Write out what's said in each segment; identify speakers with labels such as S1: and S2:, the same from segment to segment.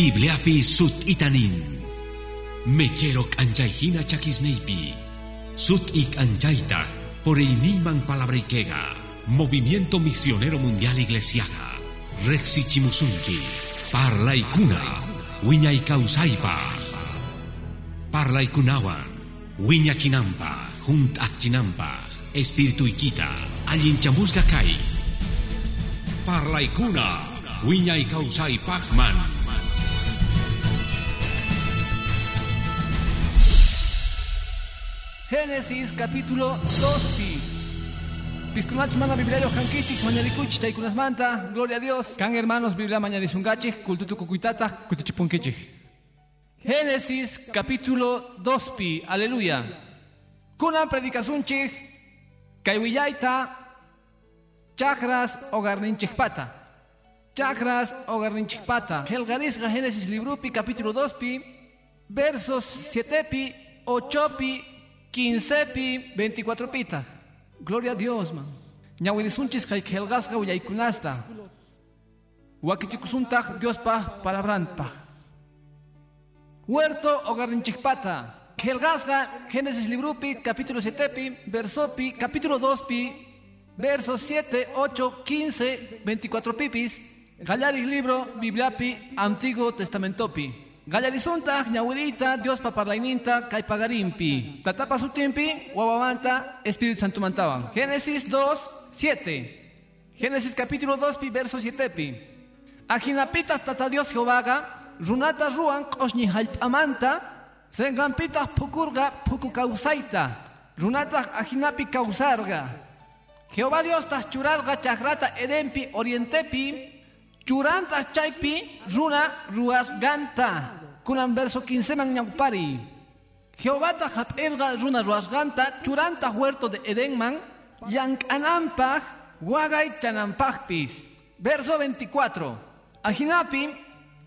S1: Bibliapi sut itanin. Mechero anjaihina chakisneipi. Sut ik anjaita por iniman palabrikega. Movimiento Misionero Mundial Iglesiaga. Rexi Chimusunki. Parla ikuna. Wiña ikausaipa. Parla ikunawan. Wiña chinampa. Junt chinampa. Espíritu ikita. Allin chamusga kai. Parla ikuna. Wiña pachman.
S2: Génesis capítulo 2pi. Piscunach mana bibliario canquichix mañalicuchich taikunasmanta, gloria a Dios. Can hermanos biblia mañalizungachich, cultutu cucuitata, cutichipunquichich. Génesis capítulo 2pi, aleluya. Kunan predicasunchich, kaiwillaita, chakras ogarninchichpata. Chakras ogarninchichpata. Helgarisga Génesis librupi capítulo 2pi, versos 7pi, 8pi, Quincepi, 24 pita. Gloria a Dios, man. Ñawinisunchis kay kelgasga uyaykunasta. Wakichikusuntag Dios pa palabranpa. Huerto ogarrinchikpata. Kelgasga, Génesis librupi, capítulo 7 pi, versopi, capítulo 2 pi, versos 7, 8, 15, 24 pipis. Gallari libro, Bibliapi, Antiguo Testamentopi. Gallarizunta, ñawirita, Dios paparlaininta, kay pagarimpi. Tatapa su timpi, wawamanta, Espíritu Santo mantaban. Génesis 2, 7. Génesis capítulo 2, pi, verso 7 pi. Ajinapita tata Dios Jehová, runata ruan, koshni halpamanta, sengampita pukurga, puku kausaita. Runata ajinapi kausarga. Jehová Dios tas churarga chakrata edempi orientepi, churanta chaypi runa ruas ganta kunan verso 15 man ñawpari Jehová ta hap'irga runa ruas ganta churanta huerto de Edenman llank'anampaj wagay chanampajpis verso 24 ajinapi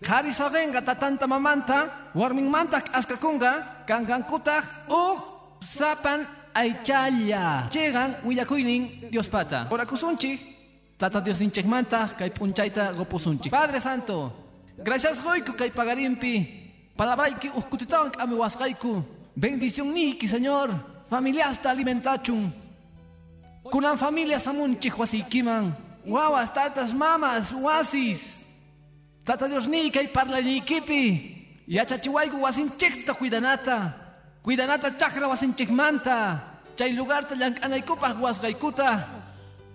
S2: qharisagenga tatanta mamanta warminmanta askakunga kangankutaj uj sapan aychalla chegan willakuynin Dios pata. Orakusunchik Tata Dios inchekmanta, kay punchaita gopusunchi. Padre Santo, gracias goiku kay pagarimpi. Palabrayki uskutitawan kami waskayku. Bendición niki, Señor. Familia hasta alimentachun. Kunan familia samunchi huasikiman. Guawas, tatas, mamas, wasis. Tata Dios ni kay parla nikipi. Yachachiwaiku wasinchekta cuidanata. Cuidanata chakra wasinchekmanta. Chay lugar ta llankanaykupaj waskaykuta.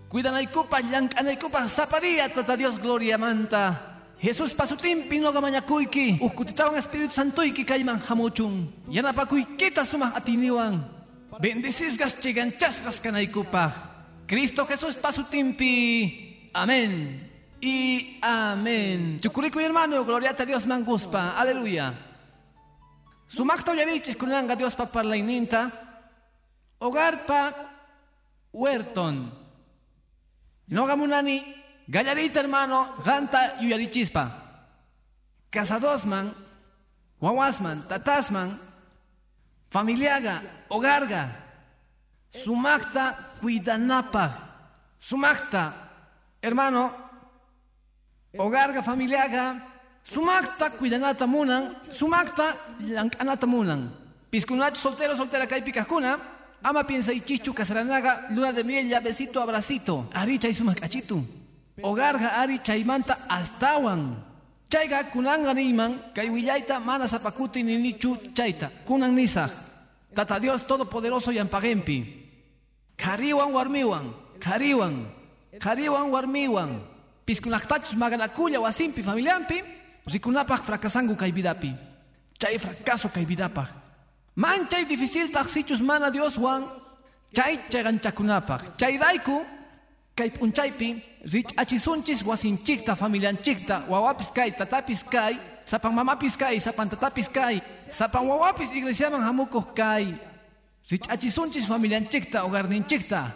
S2: Cuidanaikupa, llankanaikupa, zapadía, tata Dios gloria manta. Jesús pasutimpi no gamañakuiki, uskutitawan Espíritu Santoiki kayman hamuchun. Yanapakuykita sumah atiniwan. Bendecizgas cheganchasgas kanaikupa. Cristo Jesús pasutimpi. Amén. Y amén. Chukuriku hermano, gloria a Dios manguspa. Aleluya. Sumakta yarichis kunanga Dios pa parlaininta. Hogar pa huerton. Nogamunani, gallarita hermano, ganta yuyarichispa. Casadosman, wawasman, tatasman, familiaga, hogarga, sumakta cuidanapa, sumakta, hermano, hogarga, familiaga, sumakta cuidanata munan, sumakta lankanata munan. Piscunach soltero, soltera, caipicascuna, Ama piensa y chichu casaranaga, luna de miel, ya besito, abracito. Ari chay sumacachitu. Ogarga ari chaymanta astawan. Chayga kunanga niman, kaywillaita mana zapakuti ni nichu chayta. Kunan nisa. Tata Dios Todopoderoso y ampagempi. Kariwan warmiwan, kariwan, kariwan warmiwan. Piskunaktachus maganakulla wasimpi familiampi, rikunapaj fracasangu kay vidapi. Chay fracaso kay vidapaj. Manchay difícil taxichus mana Dios Juan. Chay chaganchakunapaj. Chay raiku. Kay punchaypi. Rich achisunchis wasinchikta familianchikta. Wawapis kay tatapis kay. Sapan mamapis kay. Sapan tatapis kay. Sapan wawapis iglesiaman hamukoh kay. Rich achisunchis familianchikta hogarninchikta.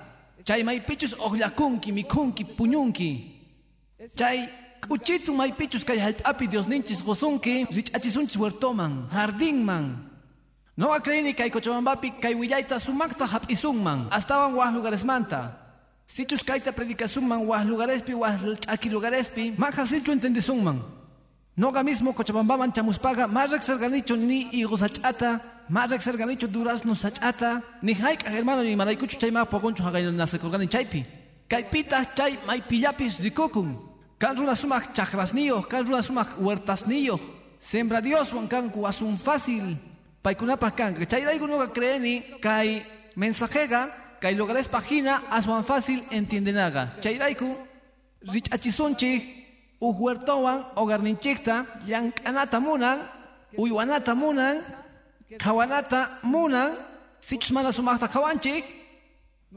S2: Chay maypichus ollakunki mikunki puñunki. Chay Uchitu maypichus kay halpapi Dios ninchis gosunki. Rich achisunchis huertoman. Jardinman. No acredini kay Cochabambapi kay willaita sumakta hap'isunman astawan wah lugares manta. Sichus kayta predicasunman wah lugarespi wah ch'aki lugarespi maja silchu entendisunman. Noga mismo Cochabambaman chamuspaga, más ganicho ni higos achata, más ganicho durazno sachata, ni haik hermano ni maraicucho chayma pogoncho hagay nasekorgani chaypi. Kaipita chay maipillapis rikokun. Kan runa sumak chakrasniyo, kan runa sumak huertasniyo. Sembra Dios wan kan kuasun fácil. Paikunapa kan, chayraigo noga creeni, kai mensajega, kai lugares página, asuan fácil entiendenaga. Chayraiku, rich achisunchi, uhuertowan ogarninchikta llank'anata munan uywanata munan qhawanata munan sichus mana sumaqta qhawanchik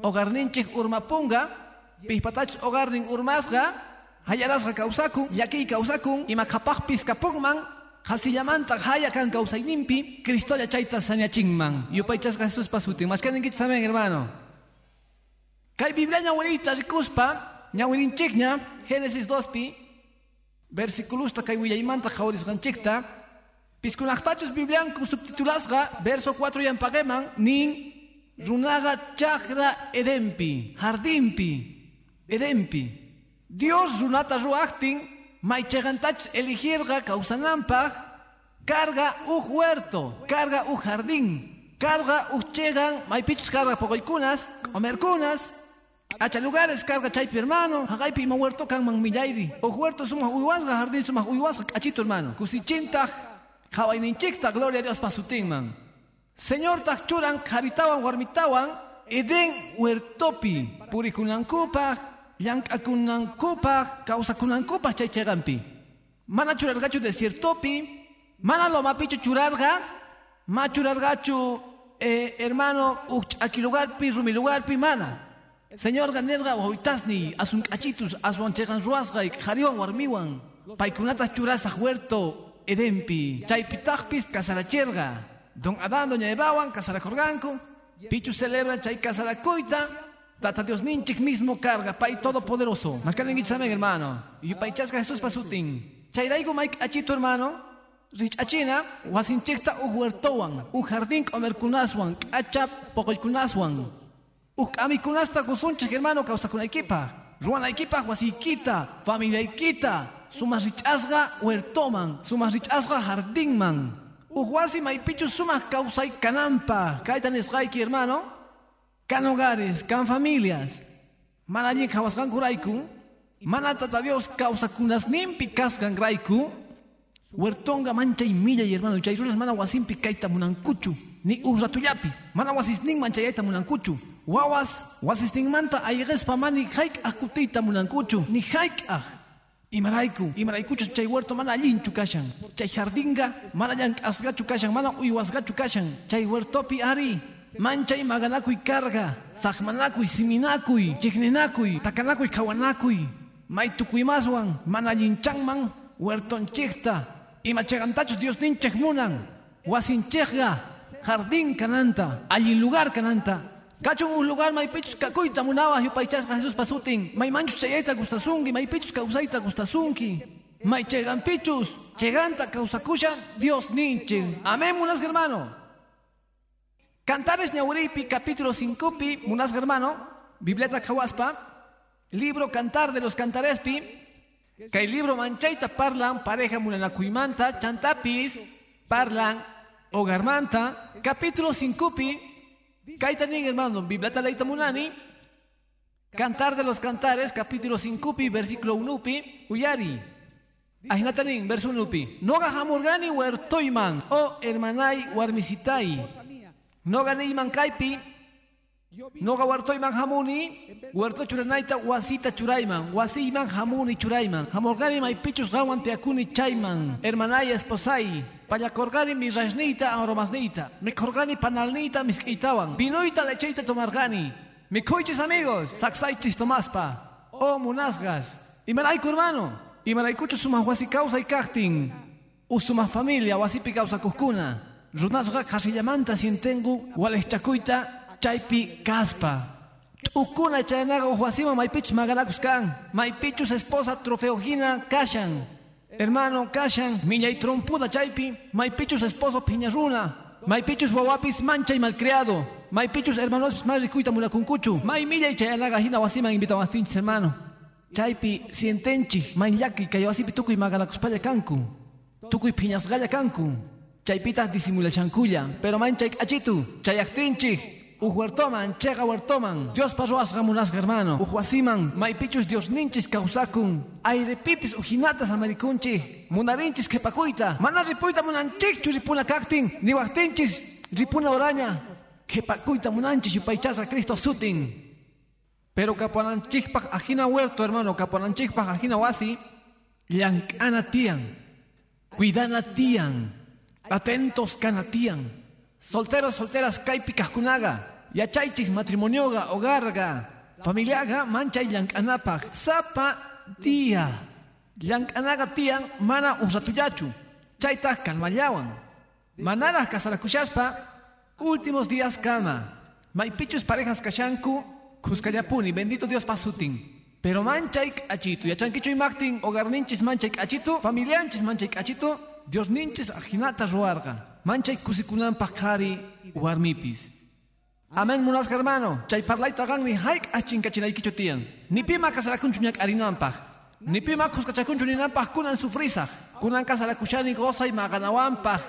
S2: ogarninchik urmapunga pihpatachus ogarnin urmasqa hayarasqa kawsakun llaki kawsakun ima qhapaqpis kapunman qasillamanta haya kan kawsayninpi Cristolla chayta sañachinman yupaychasqa Jesús pasutin mashkaninkichus saben hermano kay Biblia ñawirita rikuspa ñawirinchikña Génesis 2 pi versículos kay willaymanta qhawarisqanchikta piskunaqtachus biblianku subtitulasqa verso 4 yampaqiman nin runaga chakra edempi jardinpi edempi. Dios runata ruaqtin maychaqantachus elegirqa kawsananpaq carga uj huerto carga uj jardín carga uj chegan maypichus carga poqoykunas comerkunas Acha lugares carga chaypi hermano, hagaypi ima huerto kan man millayri. O huerto suma uyuasga, jardín suma uyuasga, achito hermano. Kusichinta, ninchikta, gloria a Dios pasutin man. Señor tak churan, karitawan, warmitawan, eden huertopi. Purikunankupa, llank'akunankupa, kawsakunankupa chay chegampi. Mana churargachu desiertopi, mana lo mapichu churarga, ma churargachu, eh, hermano, uch'aki lugarpi, rumi lugarpi, mana. Señor ganerga hoitasni asun kachitus asuan chegan ruasga jariwan warmiwan paikunata churasa huerto edempi chaypitaqpis kasaracherga don Adán doña Evawan kasarakorganku pichu celebra chay kasarakoita Tata Dios ninchik mismo carga, Pai Todopoderoso. Que saben, hermano. Y Paichasca Jesús pasutin. Chayraigo Mike Achito, hermano. Rich Achina, Wasinchekta u huertowan, u jardín comerkunaswan, achap pokoykunaswan. Ukami kunasta kusunchik hermano kawsakunaykipa. Ruwanaykipa wasiykita, familiaykita, sumas rich'asqa huertoman, sumas rich'asqa jardinman. Uj wasi maypichu sumas kawsaykananpa. Kayta nisqayki hermano. Kan hogares, kan familias. Mana allin kawasqankurayku. Mana tata Dios kawsakunasninpi kasqanrayku. Huertonga mancha y milla y hermano, chay rulas mana wasimpi kaita munankuchu, ni urratuyapis, mana wasisnin manchayayta munankuchu. Wawas wasisninmanta ayrespa mani haik akutita munankuchu, ni haik ah. Imaraiku, imaraykuchu chay huerto mana allinchu kashan, chay jardinga mana llank'asqachu kashan, mana uywasqachu kashan, chay huertopi ari. Manchay maganakuy carga, saqmanakuy, siminakuy, chiqninakuy, takanakuy, kawanakuy, maytukuymaswan, mana allinchanman, huertonchikta, ima chegantachos Dios ninchek munan, wasinchekga, jardín cananta, allí lugar cananta, Kachun un lugar may pichus kakuita munawa yupaychasqa Jesús pasutin. May manchus chayayta gustasunki, may pichus kausayta gustasunki. May chegan pichus, cheganta causakusha Dios ninche. Amén, munas hermano. Cantares Ñauripi, capítulo 5 pi, munas hermano, Bibleta Kawaspa, libro Cantar de los Cantarespi, el libro Manchaita parlan pareja munanakuimanta, chantapis, parlan hogarmanta, capítulo 5 pi, Kaitanin hermano, Biblata Leita Munani, Cantar de los Cantares, capítulo 5, versículo 1, Uyari. Ajinatanin, verso 1. Noga hamurgani huertoiman, o hermanai warmisitai. Noga neiman kaipi, Noga huertoiman hamuni, huerto churanaita wasita churaiman, wasiman hamuni churaiman. Hamurgani maipichus gawan teakuni chaiman, hermanai esposai. Pallakorgani mi rasnita aromasnita. Mi korgani panalnita miskitawan. Vinoita lecheita tomargani. Mi coiches amigos. Saxaichis tomaspa. Oh munasgas. Y maraico hermano. Y maraicucho suma huasi causa y cactin. Usuma familia wasipi causa kuskuna. Runasga casillamanta sientengu. Wales chakuita chaipi caspa. Ukuna chaynaga uhuasima maipich maganakuskan. Maipichus esposa trofeogina kashan. Hermano, kashan, miñay trompuda chaypi, maipichus esposo piñaruna, maipichus wawapis mancha y malcriado, maipichus hermanos marricuita mulakunkuchu, may milla y chayanaga hina wasiman invitamastinchis hermano. Chaypi sientenchi, may yaki kayawasipi tukuy magalakuspalla kanku. tukuy phiñasqalla kanku chaypitas disimulachankulla pero manchay achitu chayaqtinchik uj huertoman chega huertoman Dios parroasqa munasqa hermano. Uj wasiman maypichus Dios ninchis kawsakun ayrepipis ujinatas amarikunchik munarinchis qhepakuyta mana ripuyta munanchikchu ripuna kaktin niwaqtinchis ripuna oraña. Qhepakuyta munanchis yupaychasqa Cristo sutin. Pero kapuananchikpaq ajina huerto hermano. Kapuananchikpaq ajina wasi llank'ana tiyan cuidana tiyan atentos kana tiyan solteros solteras kaypi kaqkunaqa yachaychik matrimonioga hogarga. Familiaga manchay llank'anapaq sapa dia llank'anaqa tiyan mana usatullachu chaytaq kalmallawan manaraq kasarakushaspa últimos días kama maypichus parejas kashanku kuskallapuni bendito Dios pasutin. Pero manchaik achitu, yachankichu imaktin, hogarninchis manchaik achitu, familianchis manchaik achitu, Dios ninchis ajinata ruarga, manchaik kusikunampaq qhari warmipis. Amen munasqa hermano, chay parlayta ganmi haik achinkachinaykichu tiyan. Nipima kasarakunchu ñak'arinampaq, nipima kuskachakunchu ninampaq kunan sufrisaq, kunan kasarakushani gozay maqanawampaq,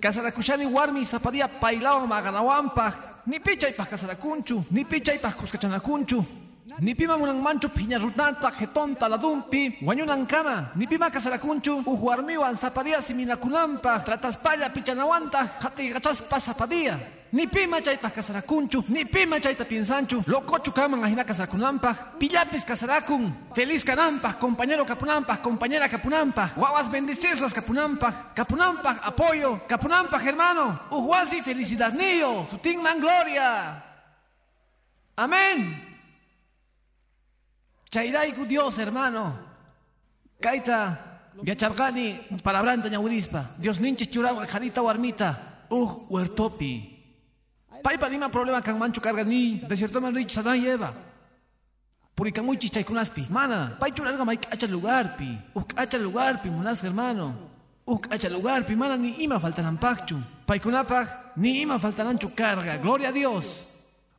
S2: kasarakushani warmi zapadia paylawan maqanawampaq, nipichaypaq kasarakunchu, nipichaypaq kuskachanakunchu, Nipima munang manchu piña rutanta jetonta la dumpi guanyunan kama nipima kasarakunchu uhuarmiwan zapadia siminakunampa trataspalla pichanawanta hati gachaspa zapadia Nipima chaypa kasarakunchu nipima chayta piensanchu. Locochu kaman ajina kasarakunampa pillapis kasarakun feliz kanampa compañero kapunampa compañera kapunampa guaguas bendecidas kapunampa kapunampa apoyo. Kapunampa hermano uhuasi felicidad niyo sutingman gloria amén Chairaiku Dios, hermano. Kaita, yachargani, palabranta ñawirispa. Dios ninchis churaga, jarita warmita. Uh, huertopi. Paipa nima problema kan manchu carga ni. Desierto man rich sadan lleva. Purikan muy chichaykunaspi. Mana, pai churarga mai cacha lugar pi. Uh, cacha lugar pi, monas hermano. Uh, cacha lugar pi, mana ni ima faltanan pachu. Paikunapag, ni ima faltananchu carga. Gloria a Dios.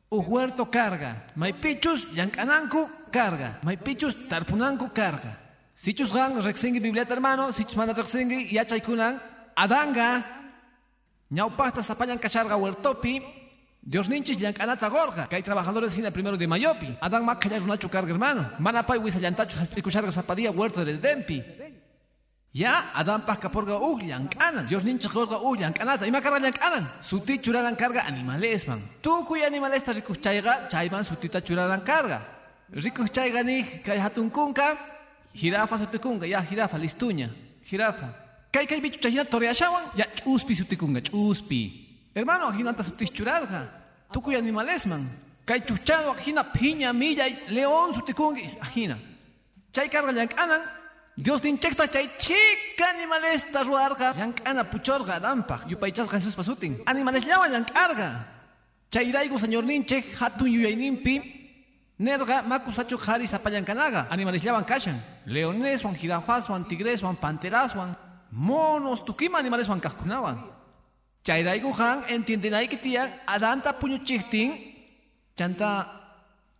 S2: Uh, huerto carga. Mai pichus, yankananku, carga. Maypichus tarpunanku carga. Sichus gang rexengi bibliata hermano, sichus manda rexengi yachaykunan adanga ñaupasta sapayan cacharga huertopi Dios ninchis yankanata gorga, que hay trabajadores sin el primero de Mayopi. Adán mak kaya runachu carga hermano. Manapay wisayantachu haspikucharga zapadía huerto de Dempi. Ya, Adán pasca porga ug yankana. Dios ninchis gorga ug yankanata. Ima carga yankanan. Suti churaran carga animales man. Tu cuya animales ta rikuchayga, chayman sutita churaran carga. Rico chaygani kay hatun kunka, jirafa sutikunga, ya jirafa listuña, jirafa. Kay kay bichu chayina toreashawan, ya chuspi sutikunga, chuspi. Hermano, ajinanta sutichuralga. Tukuy animalesman. Kay chuchano ajina piña, milla, león sutikungi, ajina. Chay carga yankanan, Dios ninchekta chay chica animalesta ruarga, yankana puchorga dampa, yupaychas Jesús pasutin. Animales llaman yankarga. Chay iraigo señor ninchek, hatun yuyaynimpi, Nerga makusachu qhari sapallankanaqa animalesllawan kashan. Leoneswan jirafaswan tigreswan panteraswan monos tukima animaleswan kaqkunawan chayrayku han entiendenayki tiyan adanta puñuchiktin chanta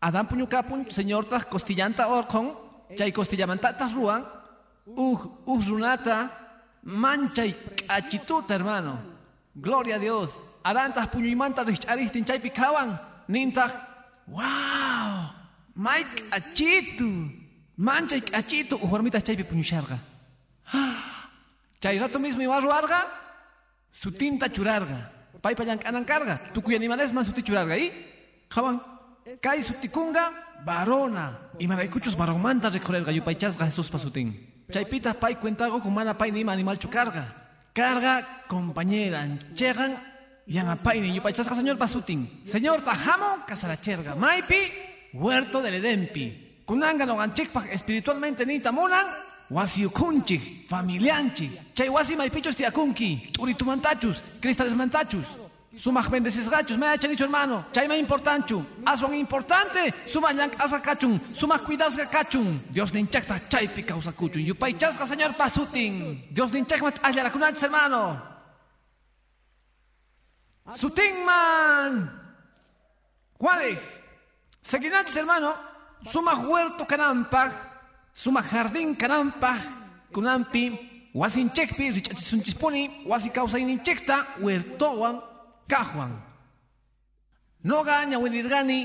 S2: adan puñukapun señortas costillanta orqon chay costillamantatas ruan uj uj runata manchay k'achituta hermano. Gloria a dios. Adantas puñuymanta rishch'aristin chaypi kawan nintaq ¡Wow! Mike achitu. Mancha achitu. Ujormita chaypi puñusharga. Chay rato mismo iba ruarga. Su tinta churarga. Paipa yankanan carga. Tukuy animales man suti churarga. ¿Y? Jaban. Kai sutikunga. Varona. Y maraycuchos varomanta recorrerga. Yupaychasga Jesús pasutin. Chaypita pai cuentago con mana nima animal chucarga. Carga compañera. Chegan Yanapayni, yupachasca señor pasutin. Señor tajamo, casaracherga. Maipi, huerto del Edempi. Kunanga no espiritualmente ni tamunan. Wasiukunchik, familianchik. Chay wasi maipichos tiakunki. Turitumantachus, cristales mantachus. Sumak bendecis gachos, me ha dicho hermano. Chay me importanchu. Aswan importante. Sumak yank asa kachun. Sumak cuidasga. Dios ninchakta chaypi causa kuchun. Yupaychasca señor pasutin. Dios ninchakmat ayarakunach hermano. Sutingman. ¿Cuál Seguinantes, hermano. Suma huerto canampa. Suma jardín canampa. Kunampi. wasinchikpi rich'achisunchispuni wasi kawsayninchikta huertowan kajwan noqa ñawinirqani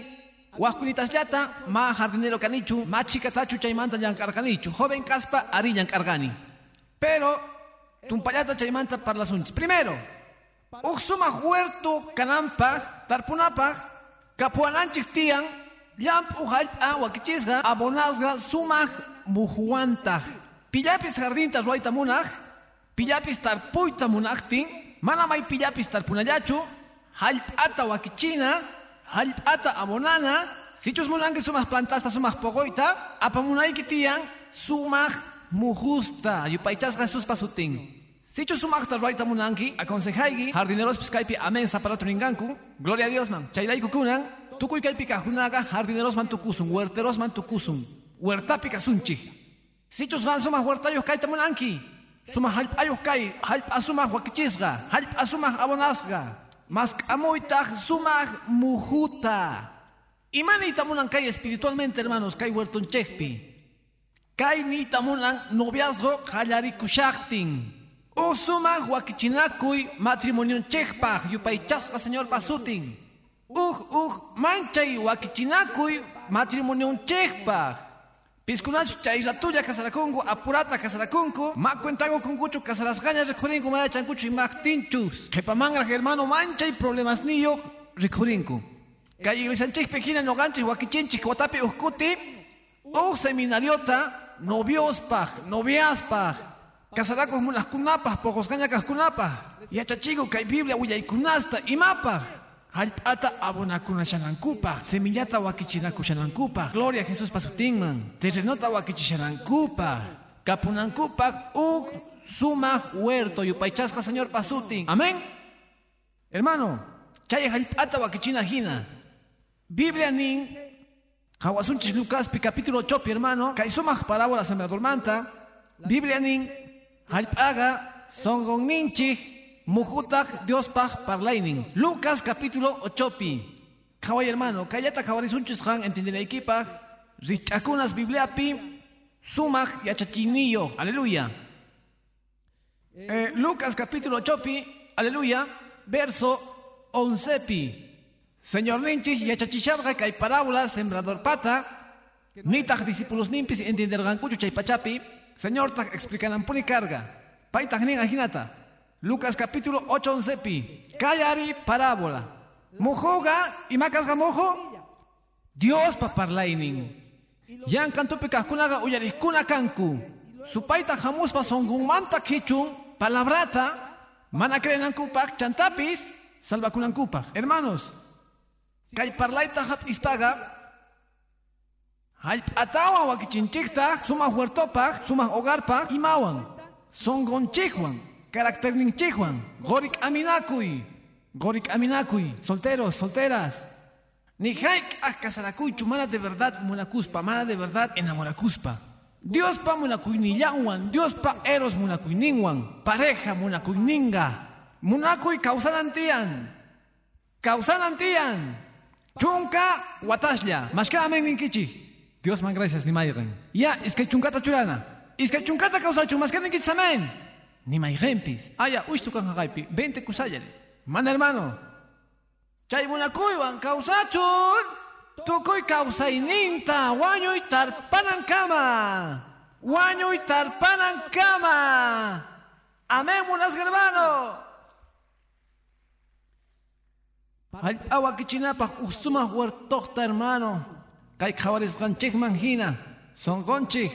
S2: waqkunitasllata ma jardinero kanichu ma chikatachu chaymanta llamk'arqanichu joven kaspa ari llamk'arqani pero tumpallata chaymanta parlasunchis primero huk sumaq huerto kananpaq tarpunapaq kapuananchik tiyan llamp'u hallp'a wakichisqa abonasqa sumaq muhuwantaq pillapis jardinta ruayta munaq pillapis tarpuyta munaqtin mana may pillapis tarpunallachu hallp'ata wakichina hallp'ata abonana sichus munanki sumaq plantasta sumaq poqoyta apamunayki tiyan sumaq mujusta yupaychasqa Jesuspa sutin Sichus sumaqta ruayta munanki aconsejayki jardinerospis kaypi amen saparato ninganku gloria a Dios man. Chayrayku kunan tukuy kaypi kajunaqa jardinerosman tukusun huerterosman tukusun huertapi kasunchik sichus gan sumaq huertayuq kayta munanki sumaq hallp'ayuq kay hallp'a sumaq wakichisqa hallp'a sumaq abonasqa mas k'amuytaq sumaq mujuta. Imaniyta munan kay espiritualmente hermanos kay huertonchekpi kay niyta munan noviazgo qallarikushaqtin Usumaq wakichinakuy matrimoniunchikpaq yupaychasqa señor pasutin. Uj uj manchay wakichinakuy matrimoniunchikpaq. Piskunachu chay ratulla kasarakunku apurata kasarakunku ma cuentago kunkuchu kasarasqaña rikhurinku maya chankuchu imaqtinchus. Qhipamanraq hermano manchay problemas niyo rikhurinku. Kay iglesianchikpi hina noqanchik wakichinchik watapi ujkuti uj seminariota noviospaq noviaspaq Casarakus munas kunapah, pocos cañacas kunapah. Yachachigo kay Biblia willaikunasta imapah. Hallp'ata abonakuna shanankupa, semillata wakichinaku shanankupa, gloria a Jesús pasutinman, terrenota wakichishanankupa, kapunankupa uk suma huerto yupaychasqa señor pasutin. Amén. Hermano, chay hallp'ata wakichina hina. Biblia nin, Hawasunchis Lucas capítulo 8, hermano, kay sumaq parábola sembrador manta, Biblia nin, Halpaga songon ninchi mujutak Dios paj parlainin. Lucas capítulo 8 pi. Kaway hermano, kayata kawarisunchus han entendineikipaj, richakunas bibliapi, sumak yachachinillo. Aleluya. Eh, Lucas capítulo 8 pi, aleluya, verso 11 pi. Señor ninchi yachachisharga kay parábola sembrador pata, nitaj discípulos nimpis entendergan kuchu chay pachapi, Señor, explican puni carga. Pai tajninga hinata. Lucas capítulo 8 11 pi. Kayari parábola. Mojoga y macasga mojo. Dios pa parlainin. Yan kantupi kahkunaga uyariskuna kanku. Supaita jamus pa songumanta kichun. Palabrata. Mana krenankupak chantapis. Salvakunankupak. Hermanos. Kay parlaita hat istaga. Hallp'atawa wakichinchikta suma huertopak, suma hogarpak imawan. Songonchikwan, karakterninchikwan, gorik aminakuy, gorik aminakuy, solteros, solteras. Ni haik ah kasarakuychu mana de verdad munakuspa, mana de verdad enamorakuspa. Dios pa munakuynillawan, Dios pa eros munakuyninwan, pareja munakuyninga, munakuy kausanantian, kausanantian, chunka watashlla, mashka amen ninkichik. Dios man gracias ni mayren. Ya, es que chunkata churana. Es que chunkata causa chumas que ni kitsamen. Ni mayrempis. Aya, uy tu kan hagaipi. 20 kusayale. Man hermano. Chay munakuywan causachun. Tukuy causaininta. Wañuy tarpanan kama. Wañuy tarpanan kama. Amén, munas hermano. Awa kichinapaj usuma huertohta hermano. Kay kawarisqanchik manhina, sonqonchik.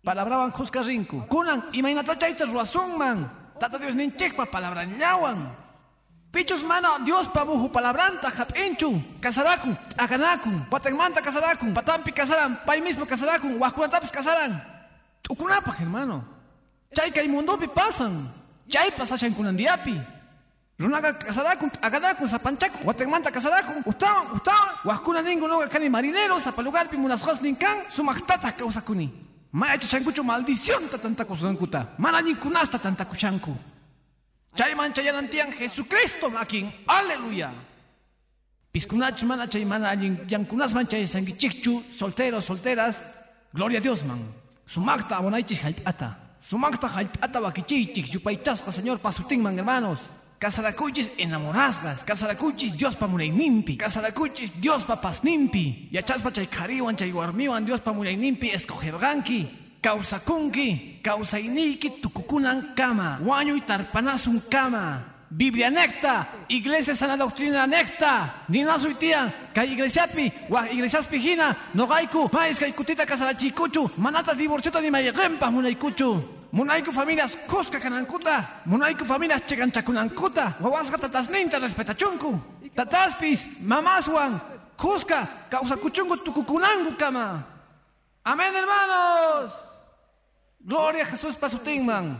S2: Palabrawan qusqarrinku. Kunan imaynata chayta ruasunman. Tata Dios ninchikpa palabrañawan. Pichus mana Dios pa muhu palabranta hap'inchu. Kasarakun, t'akanakun, patanmanta kasarakun, patampi kasaran, pay mismo kasarakun, wajkunatapis kasaran. T'ukunapaq hermano. Chay kay mundopi pasan. Chay pasashan kunandiapi. Runaga kasarakun, agadakun, sapanchakun, watemanta kasarakun, ustawan, ustawan, wahkuna ningu noga kani marinero, zapalugarpi munasjas ninkan, sumaktata kausakuni. Maya chachankuchu maldición tatantakusgankuta, mana ninkunasta tantakushanku. Chayman chayanantian Jesucristo makin, aleluya. Piskunach mana chay mana yankunasman chay sangichikchu, solteros, solteras, gloria a Dios man. Sumakta abonaichis halpata, Sumakta jalpata wakichichik, yupaychasqa señor pasutinman hermanos. Casaracuchis enamorasgas, casaracuchis Dios pa nimpi, casaracuchis Dios pa pasnimpi, yachaspa chay kariwan chay warmiwan Dios pa nimpi escogerganki, causakunki, causainiki tukukunan kama, wañuy tarpanasun kama. Biblia necta, iglesia sana doctrina necta, ninasu tian, kay iglesiapi, wa iglesiaspi hina, nogaiku, mais kay kutita kasarachikuchu, manata divorciota ni maygempa munaykuchu. Munaiku familias kuska kanankuta, munaiku familias cheganchakunankuta, wawasqa tatasninta respetachunku. Tataspis, mamaswan, kuska, causakuchunku tukukunanku kama. Amén, hermanos. Gloria a Jesús pasutingman.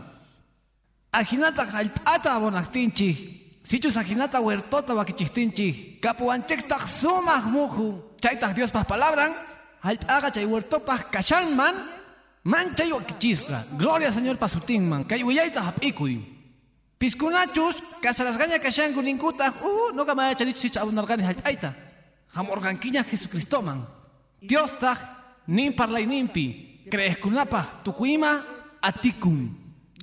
S2: Ajinata jalpata abonaktinchi. Sichus ajinata huertota wakichiktinchi. Kapuanchektak sumak muju. Chaitak Dios pas palabran. Jalpaga chay huertopas kachanman. Manchay wakichisqa. Gloria Señor pasutinman. Kay willaita hap'ikuy. Piskunachus kasarasgaña kashanku ninkuta. Uh, no gamaya chalichu sicha abunargani jalp'ayta. Hamorgankiña Jesucristoman. Dios taj nin parlay nimpi. Creeskunapaj tukuyma atikun.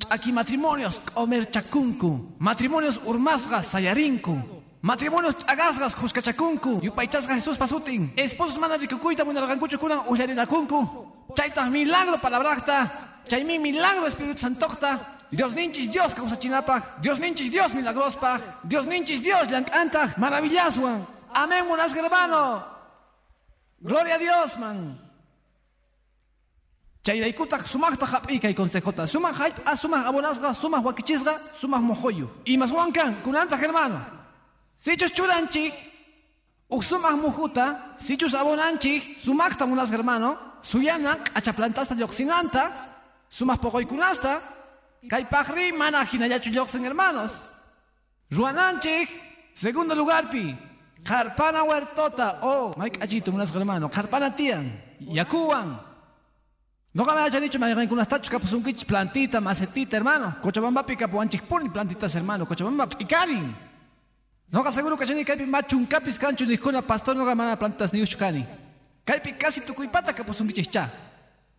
S2: Aquí matrimonios comerchacunku. Matrimonios urmasgas sayarinku. Matrimonios agasgas juskachacunku. Yupaychasga Jesús pasutin. Esposos manarikukuyta munargankuchu kunan ujarinakunku. Chayta milagro palabracta. Chaymi milagro Espíritu Santocta. Dios ninchis Dios causa chinapaj. Dios ninchis Dios milagrospaj. Dios ninchis Dios llank'antaj. Maravillazwan. Amén, buenas hermano. Gloria a Dios, man. Chaydaikutak sumakta hap'ika y consejota. Sumak hayp a sumak abonasga, sumak wakichisga, sumak mojoyu. Y más wankan, kunanta hermano. Sichus churanchi, uksumak mujuta, sichus abonanchi, sumakta munas hermano, suyanak achaplantasta yoxinanta, sumak pogoykunasta, kay pajri mana hinayachu yoxen hermanos. Ruananchi, segundo lugar pi, Carpana huertota, oh, Mike achito munas hermano, Carpana tian, yakuan. No me haya dicho, me con unas capusunquich, plantita, macetita, hermano. Cochabamba pica puanchikpuni, plantitas, hermano. Cochabamba picarin. No seguro que ni caipi machun capis cancho ni pastor no gamana plantas ni ushkani. Caipi casi tu cuipata capusunquich cha.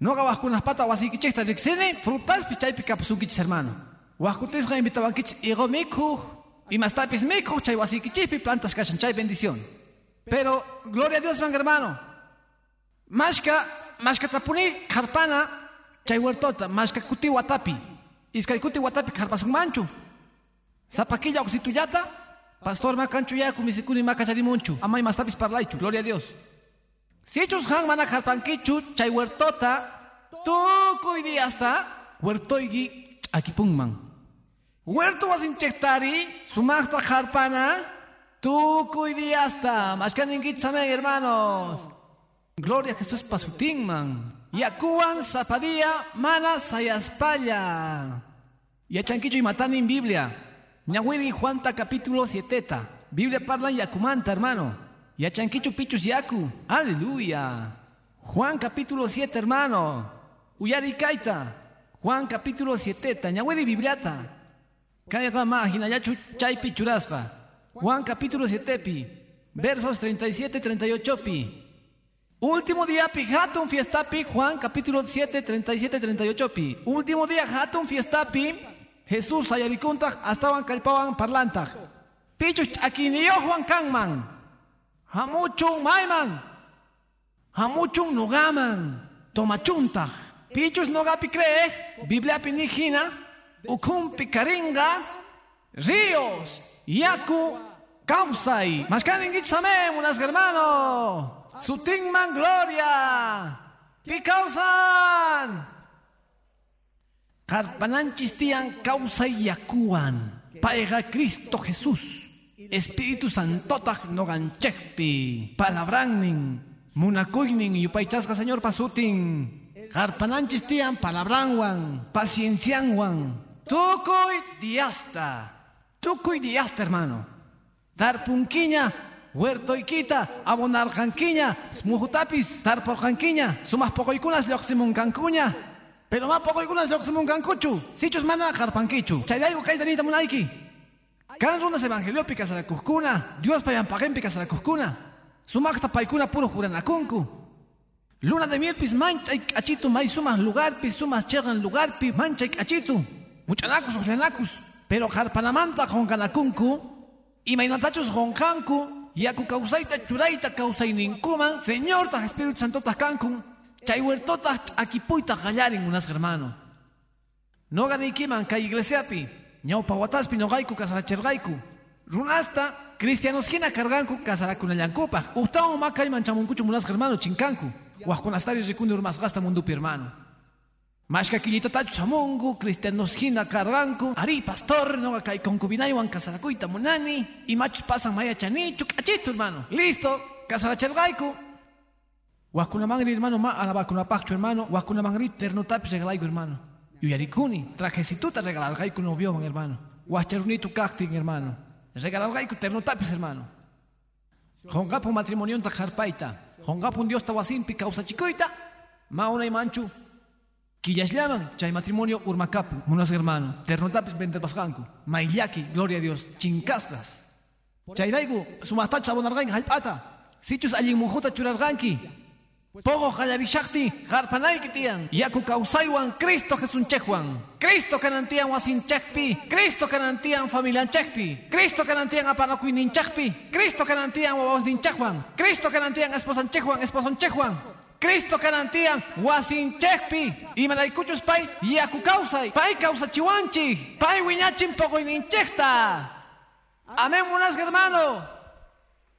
S2: No gabas con unas patas o así que chesta rixene, frutas pichaipi capusunquich, hermano. Huascutis ga invitabanquich igo miku. Y más tapis miku, chay chipi plantas cachan chay bendición. Pero, gloria a Dios, man hermano. Mashka, mashka tapuni karpana chay huertota mashka kuti watapi iskay kuti watapi karpasun manchu zapakilla oxituyata pastor makanchu yaku misikuni makacharimunchu amay mastapis parlaychu gloria a Dios sichus han mana karpankichu chay huertota tukuy diyasta huertoygi akipunman huerto wasinchektari sumakta karpana tukuy diyasta mashkaninkichamen hermanos Gloria a Jesús pasutingman. Yakuan zapadía mana sayaspalla. Yachanquicho y matani en Biblia. Ñahuiri Juanta capítulo 7. Biblia parla Yakumanta, hermano. Yachanquicho pichus yaku. Aleluya. Juan capítulo 7, hermano. Uyari kaita. Juan capítulo 7. Ñahuiri Bibliata. Kaya ma hinayachu chay pichurasca. Juan capítulo 7 pi. Versos 37 38 pi. Último día pi hatun fiesta pi Juan capítulo 7 37 38 pi. Último día hatun fiesta pi Jesús ayarikunta estaban calpaban parlanta. Pichus akiniyo Juan Kangman. Hamuchung maiman. Hamuchung nogaman. Tomachunta. Pichus nogapi cree. Biblia pinijina. Ukum picaringa. Ríos. Yaku. Kausai. Mascanin gitsame, unas hermano. Sutingman Gloria. Pikausan. Karpananchis tian causa yakuan. Paega Cristo Jesús. Espíritu Santotag noganchekpi. Palabrannin. Munakuinin Señor pasutin. Karpananchis tian palabranwan. Paciencianwan. Tukuy diasta. Tukuy diasta, hermano. Darpunquiña Huertoykita, abonarjanquiña, mujutapis, tarporjanquiña, sumas pocoykunas lyoximuncancuña. Pero más pocoykunas lyoximuncancuchu, sichus mana jarpanquichu. Chaydaigo kaitanita munaiki. Kan runas evangeliopi kasarakuskuna, Dios payampaqempi kasarakuskuna. Sumakta paykuna puro juranacunku. Luna de miel pis mancha y cachitu may sumas lugar pis sumas chegan lugar pis mancha y cachitu. Muchanacus ojlenacus. Pero harpanamanta jonkanacunku. Y mainatachus jonkanku. Yaku causaita churaita causaininkuman. Señor tas Espíritu Santo tas cancun. Chay huertotas akipuita gallarin unas hermano. No ganikiman kay iglesiapi. Ñaupa wataspi nogaiku kasarachergaiku. Runasta cristianos hina carganku kasarakunallankupaj. Ustawan makay manchamunkuchu munas hermano chinkanku. Wajkunastari rikundi urmasgasta mundupi hermano. Mashka killitatachu chamungu, cristianos hina carganku, ari pastor, no kay concubinaywan kasarakuita munani, y machos pasan maya chanichu, cachito hermano. Listo, kasarachelgaiku. Wajkunamangri hermano ma alabakunapakchu hermano, wajkunamangri ternotapis regalaiku hermano. Yuyarikuni, trajecituta regalargaiku novioman hermano. Wajcharunitu kaktin hermano. Regalargaiku ternotapis hermano. Hongapu matrimonio ta harpaita. Hongapu Dios tawasimpi causachikoita. Mauna y manchu. Quillasllaman, chay matrimonio urmacapu, munas hermano. Ternotapis benderbasganku. Maillaki, gloria a Dios. Chincastas. Chayraigu, sumastachu abonargain halpata. Sichus allin mujuta churarganki. Pogo qallarishakti, harpanaiki tiyan. Yaku kausaywan, Cristo Jesunchekwan. Cristo kanantiyan wasinchekpi. Cristo kanantiyan familianchekpi. Cristo kanantiyan apanakuininchekpi. Cristo kanantiyan wawasninchekwan. Cristo kanantiyan esposanchekwan, esposonchekwan. Cristo kanantiyan wasinchekpi. Imanaykuchus pay, yaku kausay. Pay kausachiwanchi. Pay wiñachin pogoininchekta. Amén, buenas hermano.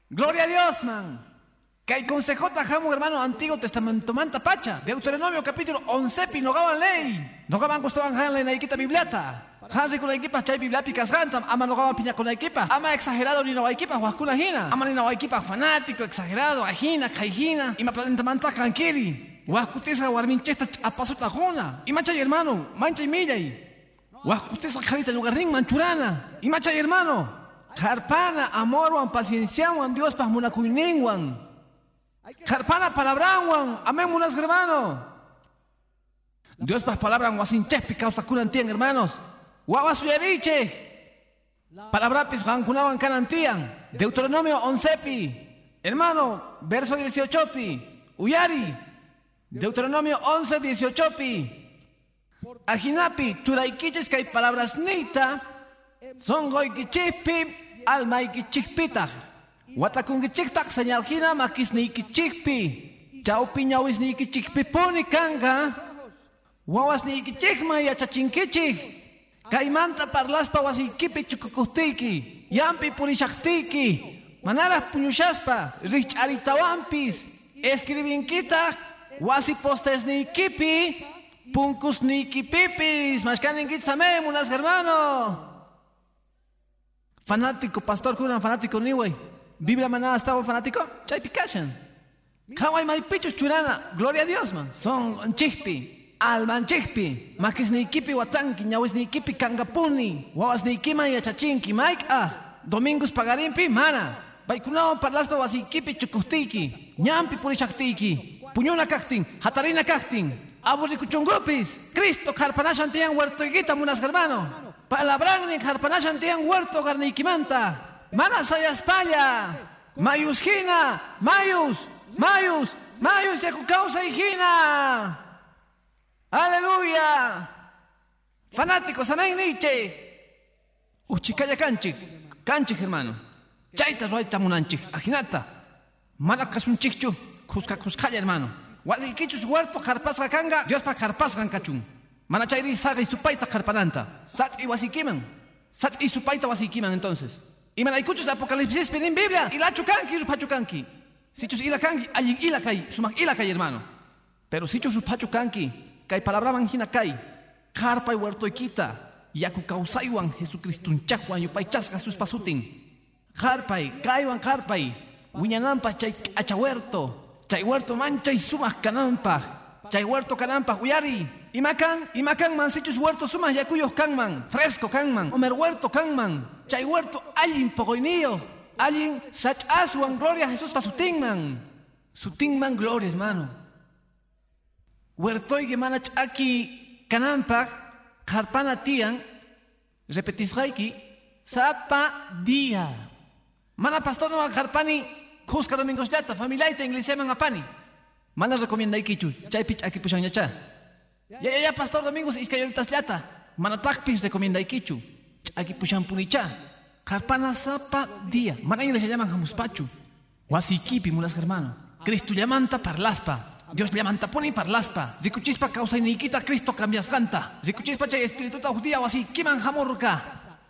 S2: Gloria a Dios, man. Que hay consejota jamo hermano Antiguo Testamento manta pacha. Deuteronomio capítulo 11 pi no gaban ley. No gaban gustaban han ley naikita bibliata. Han con la equipa chay bibliapi kasgantam. Ama no gaban piña con la equipa. Ama exagerado ni no equipa huascuna hina. Ama ni no equipa fanático, exagerado, ajina, kaijina. Ima planeta manta kankiri. Huascutesa warminchesta apasuta jona. Y mancha y hermano, mancha y millay. Huascutesa jarita lugarín manchurana. Y mancha y hermano. Jarpana, amor, paciencia, Dios pas munakuinenguan. Jarpana palabranguan, amén unas hermano. Dios pas palabran wasin chespi causa kunantian hermanos. Guawa suyariche. Palabrapis gankunawan kanantian. Deuteronomio 11 pi. Hermano, verso 18 pi. Uyari. Deuteronomio 11, 18 pi. Ajinapi, churaikiches que hay palabras nita. Son goikichipi, almaikichipita. Watakungichiktak señalkina makisnikichikpi. Chaupi ñawisnikichikpi puni kanga. Wawasnikichikma yachachinkichik. Kaimanta parlaspa wasikipi chukukustiki. Yampi purishaktiki. Manaras puñushaspa. Richaritawampis. Escribinkita. Wasi postesnikipi. Punkusnikipipis. Mashkaninkitsamem unas hermano. Fanático, pastor Juran, fanático niwe. Biblia manada estaba fanático. Chay picachan. Kawai mai pichus churana. Gloria a Dios, man. Son chihpi. Alman chihpi. Makis ni kipi watanki. Nyawis ni kipi kangapuni. Wawas ni kima yachachinki. Mike ah. Domingos pagarimpi mana. Baikunao parlaspa wasi kipi chukustiki. Nyampi purishaktiki. Puñuna kaktin. Hatarina kaktin. Aburi kuchungupis. Cristo karpanashan tiyan huertoiguita munas hermano. Palabran ni karpanashan tiyan huerto garnikimanta. Mana saya España. Mayus. Mayus. Mayus. Mayus ya causa hina. Aleluya. Fanáticos, amén, Nietzsche. Uchikaya canchik. Canchik, hermano. Chaita roita munanchik. Ajinata. Malakas un chichu. Kuska kuskaya, hermano. Wasikichus huerto karpasga kanga. Dios pa karpasgan kachun. Mana chayri saga y supaita karpananta. Sat y wasikiman. Sat y supaita wasikiman entonces. Y manaykuchus apocalipsis pedin Biblia. Y la chukanki, rupachukanki. Sichus ila kanki, allin ila kai. Sumak ila kai, hermano. Pero sichus rupachukanki. Kai palabra manjina kai. Karpa y huerto y quita. Yaku kausaiwan Jesucristo unchajuan yupaychasga sus pasutin. Harpay, kaiwan harpay. Wiñanampa chay achahuerto. Chay huerto mancha y sumas canampa. Chay huerto canampa huyari. Imakan, imakan man sichus huerto sumas yakuyos kanman. Fresco kanman. Omer huerto kanman. Chay huerto allin pogoinillo. Allin sachasuan gloria a Jesús pa sutingman. Sutingman gloria, hermano. Huertoy que manach aquí canampa. Harpana tian. Repetisraiki. Sapa dia. Mana pastor no harpani. Kuska domingos llata, familiaita iglesia man apani. Mana recomienda ikichu, chaypi ch'aki pushanñacha. Ya ya ya pastor Domingos iskay horitas llata. Mana takpis recomienda ikichu. Ch'aki pushanpunicha. Karpana sapa día. Mana inglés se llaman hamuspachu. Wasikipi mulas hermano. Cristo llamanta parlaspa. Dios llamanta poni parlaspa. Rikuchispa causa iniquita Cristo cambias canta. Rikuchispa chay espíritu ta judía wasi kiman hamurka.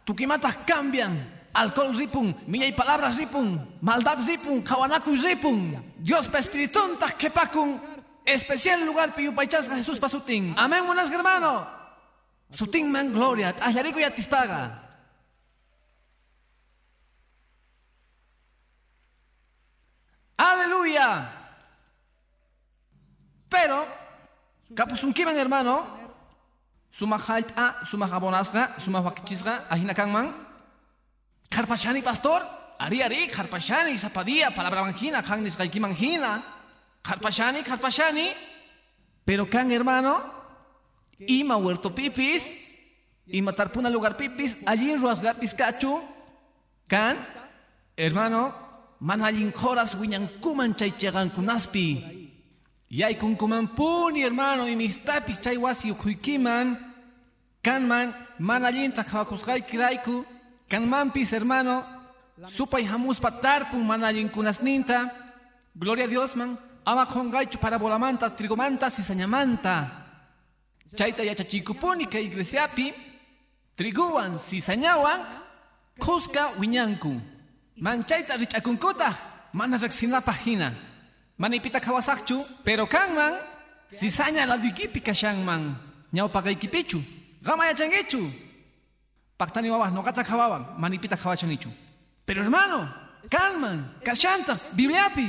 S2: Tukimatas cambian. Alcohol ripun, miñay palabras ripun, maldad ripun, kawanaku ripun. Dios pa espiritun ta kepakun. Especial lugar piyupaychasga Jesús pasutin. Amén, buenas hermano. Sutin man gloria, tahlarico ya tispaga. Aleluya. Pero, kapusunkiman hermano, suma halta, suma jabonasga, suma wakichisga, ahina kangman. Karpachani pastor, ari ari, karpachani, zapadía, palabra manjina, kangnis kaiki manjina. Karpachani, karpachani. Pero kan hermano, ima huerto pipis, ima tarpuna lugar pipis, allí ruasga piscachu, kan, hermano, manallin winyan kuman chay chegan kunaspi. Yay kun kuman puni hermano, y mis tapis chay wasi ukuykiman, kanman, manallin takawakusgay kiraiku, kanmanpis hermano, supay hamuspa tarpun manallin kunasninta, gloria a Dios man, ama para bolamanta, trigomanta, cizañamanta. Chaita yachachikupuni iglesiapi, triguan, cizañawan, kuska wiñanku. Manchaita richakunkuta, mana reaccionapa hina. Manipita kawasakchu, pero kanman, cizaña la duikipi kashangman, ñau pagaikipichu, gama yachangichu. Paktani wawas, no kata kawawan, manipita kawachangichu. Pero hermano, kanman, kashanta, bibliapi,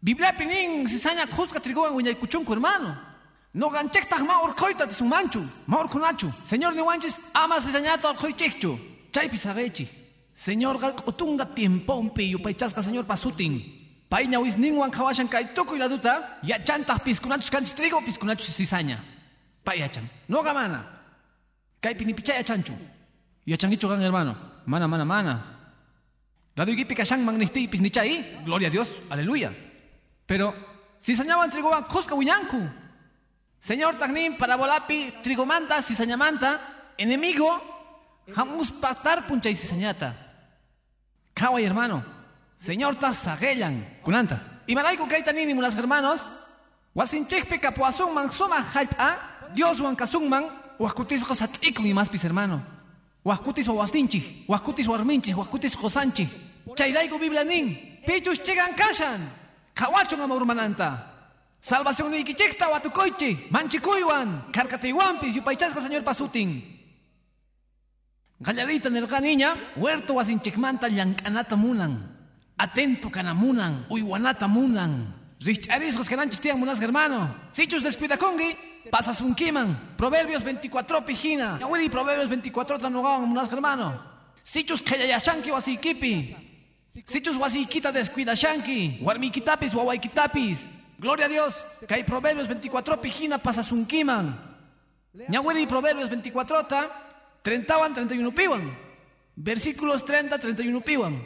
S2: bibliapi nin cizaña kuska triguan wiñaykuchunku hermano. No ganchekta ma orkoita de su manchu, ma orkunachu. Señor ni ama cizañata orkoichekchu. Chaypi sagechi. Señor gal otunga tiempompi yupaychasqa señor pasutin. Payña wisninwan kawashan kay tukuy laduta, yachantaq piskunachus kanchis trigo piskunachus cizaña. Pay yachan. No gamana. Kaypi ni picha yachanchu. Yachangichu gan hermano. Mana, mana, mana. Laduygipi kashan magnistipis ni chay, gloria a Dios, aleluya. Pero, cizañawan trigowan kuska wiñanku. Señor Tagnin, parabolapi, trigomanta, cizañamanta, enemigo, hamus patar punchay cizañata. Kawai hermano, Señor tazagellan, kunanta. Y malaiku kaitanini mulas hermanos, wasinchekpe kapuasun man suma hype Dios wan kasungman, waskutis satikun y maspis hermano. Waskutis wasninchi, waskutis warminchi, waskutis kosanchi. Chayraiku Biblia nin, pichus chegan kashan, kawachun amormananta. Salvación ni kichekta watukoichi, manchikuywan, karkatiwanpis, yupaychasqa señor pasutin. Gallarita nerqa niña, huerto wasinchikmanta llankanata munan. Atento canamunan, uywanata munan. Richariscos cananchis tian munas hermano. Sichus descuida congi, pasas un kiman. Proverbios 24 pijina. Yawiri Proverbios 24 tanogawan munas hermano. Sichus kayayashanki wasikipi. Sichus wasikita descuida shanki. Warmikitapis wawaikitapis. Gloria a Dios. Que hay Proverbios 24 pijina pasas un kiman. Ñawiri Proverbios 24 ta. 30 31 piwan. Versículos 30 31 piwan.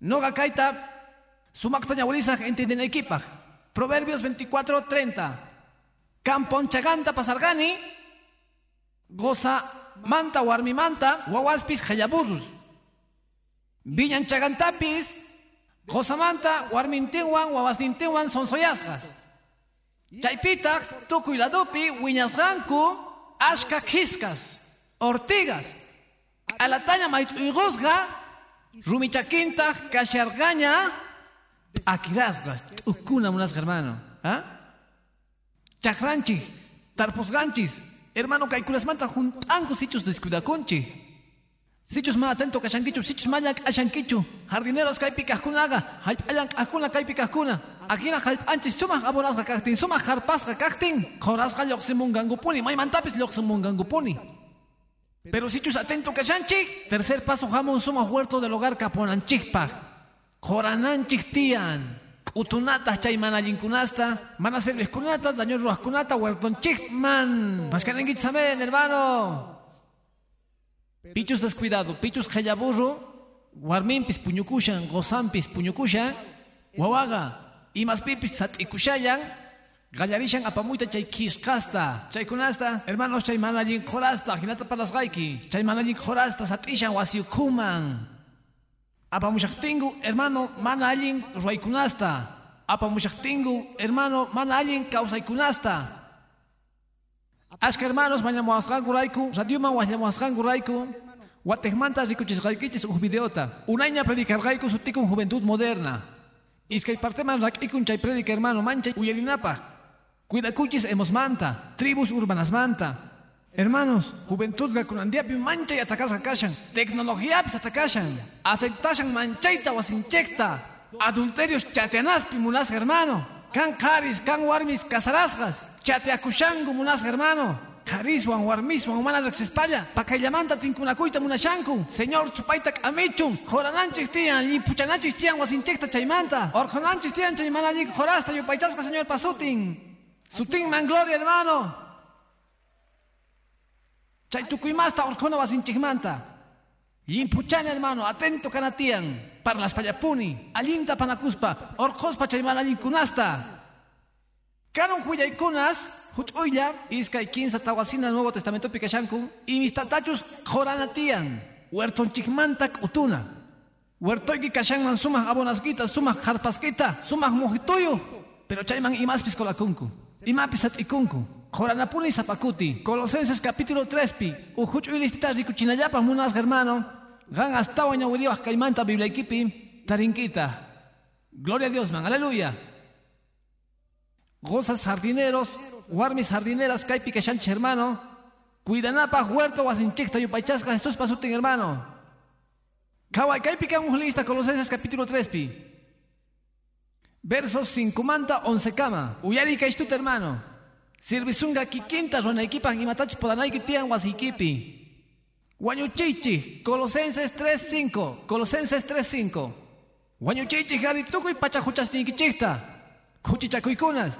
S2: Noga kaita sumakta ñawurizaj entienden equipa. Proverbios 24 30. Campon chaganta pasargani. Goza manta warmi manta. Wawaspis hayaburus. Viñan chagantapis. Goza manta warmintiwan wawasnintiwan son soyasgas. Chaypita tukuy ladupi wiñasganku ashka kiskas. Ortigas. Alataña maituygusga. Rumichaquinta, Cachargaña, Aquirasgas, Ukuna munas hermano. ¿Ah? Tarposganchis, hermano Caikulas manta juntango sichos descuidaconchi. Sichos más atento cachanquichu, sichos mayak ashanquichu, jardineros caipicascunaga, halpayank akuna caipicascuna. Aquí na halpanchis suma abonasga cactin, suma harpasga cactin, corasga loximungangu may mantapis loximungangu pero si chus atento kashanchi, tercer paso jamón suma huerto del hogar caponanchikpa. Jorananchik tian. Utunata chay manallinkunasta, mana kunata, daño ruaskunata, huertonchik man. Maskanengit samen, hermano. Pichus descuidado, pichus hayaburro, warmimpis puñukushan, gozampis puñukushan, wawaga, Imas pipis sat'ikushayan, gallarishan apamuita chay kiskasta. Chay kunasta, hermanos chay manallin khorasta, hinata palasgaiki. Chay manallin khorasta sat'ishan wasiukuman. Apamushaktingu, hermano, manallin ruaykunasta. Apamushaktingu, hermano, manallin kausaykunasta. Ashka hermanos, mañamuasgan guraiku, radioman wañamuasgan guraiku, Guatemanta rikuchisqaykichis uj videota. Unayña predicarqayku sutikun juventud moderna. Iskay parteman rak'ikun chay predica hermano manchay uyarinapaq. Cuidakuchis manta, tribus urbanas manta. Hermanos, juventud gakunandiapi manchay atakasqa kashan. Tecnologiapis atakashan. Afectashan manchayta wasinchekta. Adulterios chateanaspi munasqa hermano. Kan qaris, kan warmis casarasqas. Chateakushangu munasqa hermano. Cariswan, warmiswan, mana rexespalla, pakaylamanta tinkunakuyta munashanku. Señor chupayta k'amichun, jorananchik tiyan, lipuchananchik tiyan wasinchikta chaymanta. Orjonanchik tiyan chay mana llik jorasta yupaychasqa señor pasutin. Sutin man gloria hermano. Chay tukuymasta orjona wasinchikmanta. Limpuchani hermano, atento kanatian. Parlas payapuni, alinta panakuspa, orjospa chay mana llinkunasta. Karon huyaykunas, huch'uylla, iskay kinsa tawasina Nuevo Testamento pikashanku, y mis tatachus joranatian, huertonchikmanta k'utuna. Huertoyki kashanman sumaq abonasquita, sumaq harpasquita, sumaq mojitoyo, pero chayman imaspis kolakunku, imapis at'ikunku. Joranapuni zapakuti, Colosenses capítulo 3 pi, ujuch'uy listita rikuchinallapa munas hermano, gan ñawiriwaj kaymanta biblaykipi, tarinquita. Gloria a Dios, man, aleluya. Gozas jardineros, warmis jardineras, kaipi kashanchi hermano. Cuidanapa huerto wasinchikta yupaychasca Jesús pasutin hermano. Kawai kaipi kan lista Colosenses capítulo 3 pi. Versos 5 manta 11 kama. Uyari kaistut hermano. Sirvisunga kikinta ronaikipa imatachi podanaiki tian wasikipi. Wañuchichi, Colosenses 3.5, Colosenses 3.5. Wañuchichi garitukuy pachajuchas nikichikta. Kuchichakuikunas.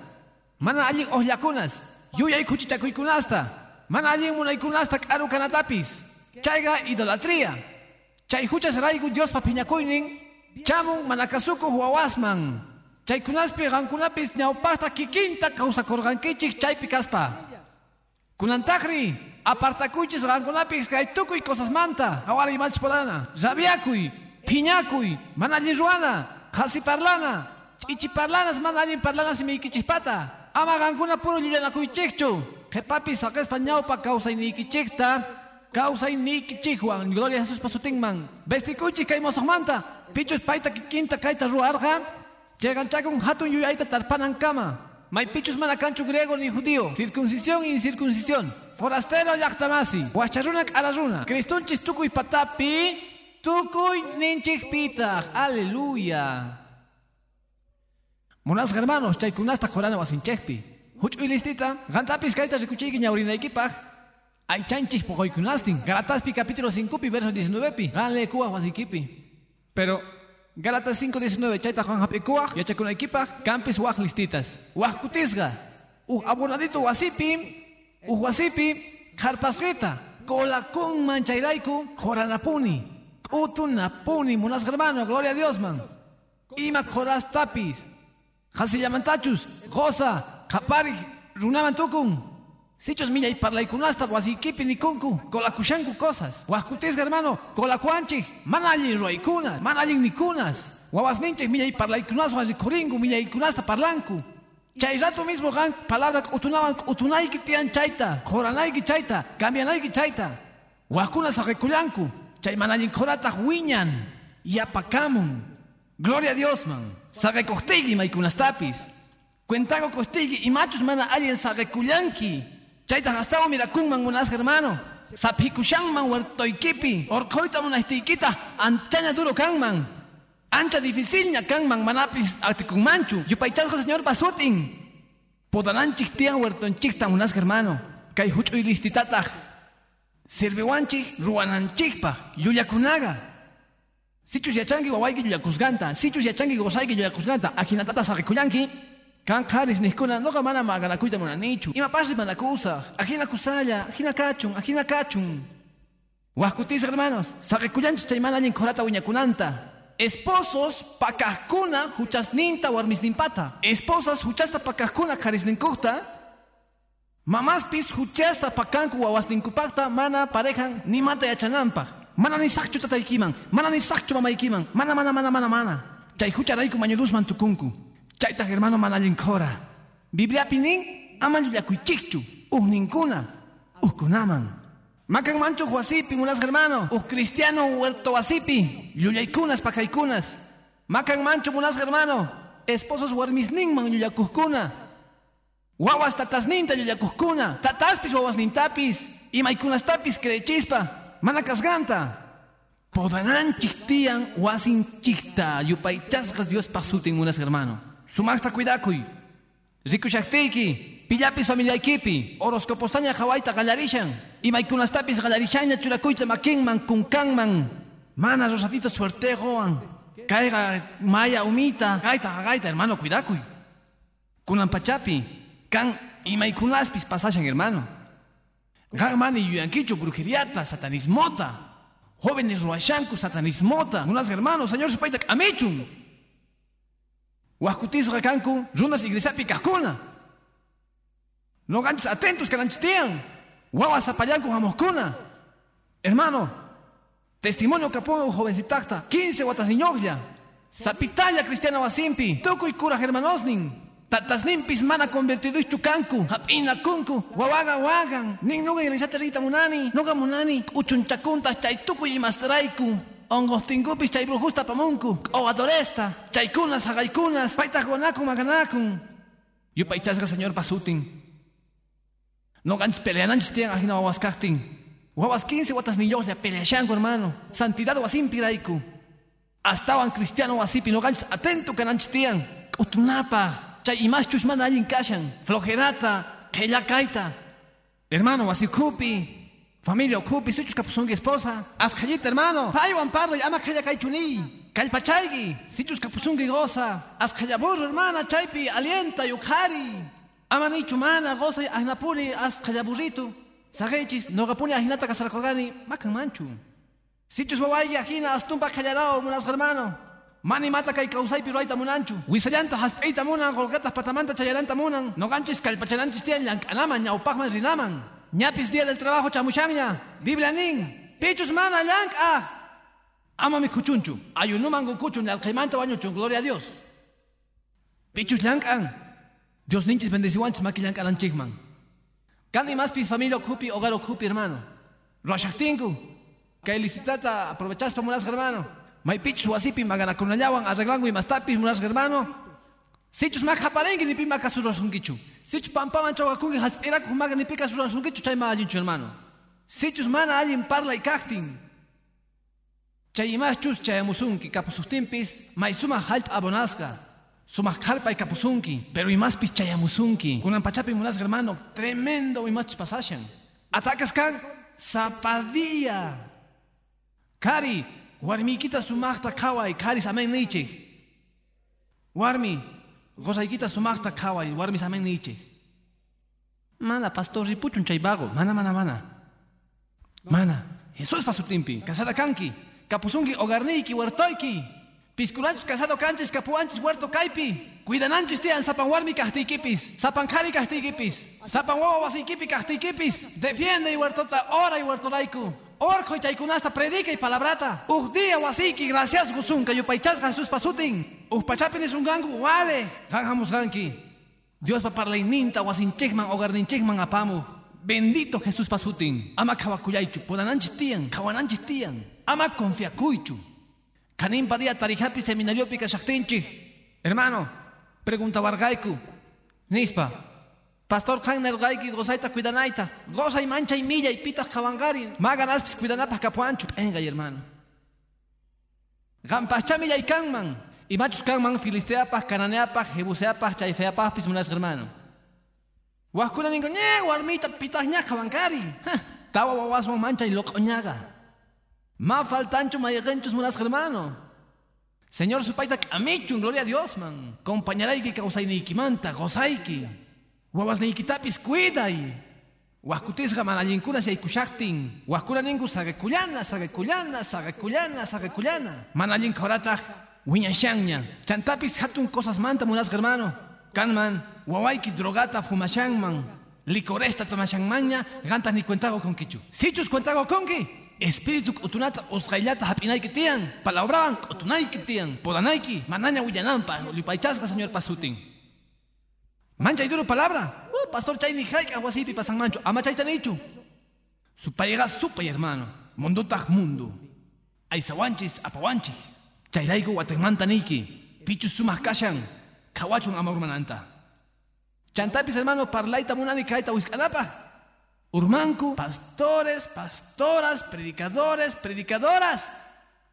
S2: Mana allin ollakunas. Yuyay kuchichakuykunasta. Mana allin munaykunasta k'aru kanatapis. Chayga idolatría. Chay huchas raygu Dios papiñakuynin. Chamun manakasuku huawasman. Chaykunaspi qankunapis ñawpaqta kikinta kawsakurqankichik chaypi kaspa. Kunantakri apartakuychis qankunapis kay tukuy cosasmanta. Awari imachis podana. Rabiakuy, piñakuy, mana allin ruana, qasiparlana, ch'ichiparlanas mana allin parlanas imiykichikpata. Ama gankuna puro llullanakuykchikchu. Qhipapi saqespa ñawpa kawsayniykichisqta kawsayniykichiswan gloria a Jesús pasutinman. Vestikuychik kay mosoqmanta. Pichus payta kikinta kayta ruwarqa. Cheganchakun hatun yuyayta tarpanan kama. May pichus mana kanchu griego ni judío. Circuncisión y incircuncisión. Forastero llaqtamasi. Huacharuna k'araruna. Cristunchis tukuy patapi. Tukuy ninchikpitaq. Aleluya. Munas hermanos, chaykunasta jorana wasinchekpi. Huch'uy listita, gantapis kayta rikuchiyki ñawrinaykipaq. Ay chanchik poqoykunastin. Galataspi capítulo 5 pi verso 19 pi. Ganle kuwaq wasikipi. Pero Galatas 5:19 chayta Juan hapikuwaq yachakunaykipaq campis waq listitas. Waq kutisqa. Uj abonadito wasipi, uj wasipi qarpasqita. Kolakun manchayrayku joranapuni. K'utunapuni munas hermano, gloria a Dios man. Ima jorastapis. Hasillamantachus, goza, kapari, runaman tukun. Sichos miña y parlaykunasta wasikipi nikunku, kolakushanku cosas. Huaskutisga hermano, kolakuanchik, manallin ruaykunas, manallin nikunas. Wawasninchik miña y parlaykunas wasikuringu, miña y kunasta parlanku. Chay mismo gan palabra utunawan utunayki tian chaita, koranayki chaita, cambianayki chaita. Huaskunas arekullanku, chay manallin korata wiñan, yapakamun. Gloria a Dios man. Sabe costigi maikunastapis. Cuentago costigi y machos mana alien sabe kuyanki. Chaita gastavo mira kunman munas hermano. Sapikushan man huertoikipi. Orkoita monastiquita. Antaña duro kanman. Ancha difícil ña kanman manapis atikunmanchu. Yupaychasco señor pasutin. Podananchik tian huertonchikta munas hermano. Kay huchuy listitataj. Sirviwanchik ruananchikpa. Yuyakunaga. Sichus yachangi wawayki yuyakusganta, sichus yachangi gozayki yuyakusganta, akinatata saqikullanki, kan qaris niskuna noqa mana maganakuyta munanichu. Ima pasi manakusaq, akina kusalla, akina kachun, akina kachun. Wahkutis hermanos, saqikullanchik chay mana allin korata wiñakunanta. Esposos pakajkuna huchasninta warmisninpata. Esposas huchasta pakajkuna karisninkukta. Mamaspis huchasta pakanku wawasninkupakta mana parejan ni mata yachanampa. Mana ni sakchu tataykiman, mana ni sakchu mamaykiman, mana mana mana mana mana. Chay hucharayku mañudusman tukunku. Chayta hermano mana linkora. Biblia pinin aman yullakuychikchu. Uh ninkuna. Uh kunaman. Makan mancho huasipi munas hermano. Uh cristiano huerto wasipi. Llullaicunas pakaikunas. Makan mancho munas hermano. Esposos warmisninman llullakuskuna. Wawas tatasninta llullakuskuna. Tataspis wawas nintapis. Imaykunastapis crechispa. Mana kasganta. Podananchik tiyan wasinchikta yupaychasqas Dios pasutin munas hermano. Sumaqta cuidakuy. Rikushaqtiyki, pillapis familiaykipi, horoscopostaña hawaita qallarishan, imaykunastapis qallarishaña churakuyta makinman, kunkanman, mana rosadito suertegoan, kayqa maya umita, gaita gaita hermano cuidakuy. Kunan pachapi, kan imaykunaspis pasashan hermano. Gan mani yuyankichu brujeriata, satanismota, jóvenes ruashanku satanismota, unas hermanos, señor supaita amichun. Huascutisra cancu, runas iglesapi cascuna. No ganches atentos que. Guaguas zapallanco jamoscuna. Hermano, testimonio que pongo jovencitacta, 15 guatas niñoglia. Zapitalla cristiana wasimpi, toco y cura germanosnin. Tatasnimpis mana convertido chucancu, hapina kunku, wawaga wagan, nin nuga iglesia rita munani, nuga munani, uchunchacunta chay tuku y masraiku. Ongos tingupis chay brujusta pamunku, o adoresta, chaykunas, hagaykunas, paitas gonakun, maganakun. Yo paichasga señor pasutin. No ganches peleananches tian ajina wawaskaktin. Wawas 15 watas niños peleashango hermano. Santidad wasimpiraiku. Astawan cristiano wasipi no ganches atento cananches tian. Utunapa, chay imas chusmana allin kashan. Flojerata, kaita. Hermano wasikupi. Familia okupi, suchus kapusungi esposa. Ascayita, hermano. Payuan parla, ama kaya kaichuni. Kalpachaygi, sichus kapusungi goza. Ascayaburro, hermana, chaypi, alienta, yukhari. Ama nichu mana, goza, ahnapuri, ascayaburrito. Sagechis, nogapuni ahinata kasarakorgani, makan manchu. Sichus wawaygi ajina, astumpa kallarao, munas hermano. Mani mata kay kausaypi ruayta munanchu. Wisallanta haspeita munan, golgatas patamanta chayaranta munan. No ganchis kalpacharanchis tiyan llankanaman, ñaupakman rinaman. Ñapis día del trabajo chamuchamña. Biblia nin. Pichus mana llank ah. Ama mi kuchunchu. Ayunuman kuchun al jaimanta bañuchun. Gloria a Dios. Pichus llank an. Dios ninchis bendeciwanchis maki llank alanchikman. Kandi más pis familia ocupi, hogar ocupi, hermano. Roshachtingu. Que licitata aprovechas para hermano. May pichus wasipi maganakunallawan arreglangu y mastapis munas hermano. Sichus mak haparengi ni pima kasuros hungichu. Sichus pampaman chawakungi haspiraku humaga ni pika suros hungichu chay ma alinchu hermano. Sichus mana alin parla y kaktin. Chay imas chus chayamusunki kapusustimpis may suma halp abonasca. Suma kalpa y kapusunki. Pero imas pis chayamusunki. Kunan pachapi munas hermano. Tremendo imas pasashan. Atacas kan zapadilla. Kari, warmikita sumachta kawai, kari samen nichik. Warmi, gozaykita sumaqta qhaway warmi samen nichik. Mana pastor ripuchun chay vago. Mana mana mana. Mana. Jesús pasutimpi. Casada kanki. Kapusunki hogarniki huertoyki. Pisculanchis casado canchis kapuanchis huerto kaypi. Cuidananchis tiyan sapan warmi kahtiykipis. Sapan kari kahtiykipis. Sapan wawa wasiykipi kahtiykipis. Defiende y huertota ora y huertorayku. Orko chaykunasta predica y palabrata. Uj día wasiki gracias gusunka yupaychasqa Jesús pasutin. Uj pachapin es un gangu wale. Ganjamos ganki. Dios pa parlayninta wasinchikman hogarninchikman apamu. Bendito Jesús pasutin. Ama kawakuyaychu podananchis tiyan, kawananchis tiyan. Ama confiakuychu. Kanimpa día tarijapi seminariopi kashaktinchik. Hermano, pregunta wargaiku. Nispa, Pastor Khan gaiki gozaita cuidanaita. Goza y mancha y milla y pitas kawangari. Magan aspis cuidanapas capuancho. Venga, hermano. Gampacha milla y kanman. Y machos kanman filisteapas, cananeapas, jebuseapas, chaifeapas, pismunas hermano. Huascuna ningo, ñe, guarmita, pitas ña kawangari. Tawa wawaso mancha y loco ñaga. Ma faltancho mayegenchos munas hermano. Señor supaita amichun, gloria a Dios, man. Compañeraiki causainiiki manta, gozaiki. Wawas niikitapis cuiday. Huascutisga manallinkuna saykushaktin. Huascura ningu sagecullana, sagecullana, sagecullana, sagecullana. Manallin korata wiñashanya. Chantapis hatun cosas manta munas hermano. Kanman, wawaiki drogata fumashangman. Licoresta tomashangmaña, gantas ni cuentago con kichu. Sichus cuentago conki. Espíritu utunata osgailata hapinaiki tian. Palabraban utunaiki tian. Podanaiki, manaña. Lipaichasga señor pasutin. Mancha y duro palabra. Pastor chay ni haika wasipi pasan mancho. Ama chay tanichu. Su payega hermano. Mundutak mundo. Aizawanchis apawanchi. Chayraigo watemanta niki. Pichu sumas kashan. Kawachun amormananta. Chantapis hermano parlaita munani kaita wiskanapa. Urmanku, pastores, pastoras, predicadores, predicadoras.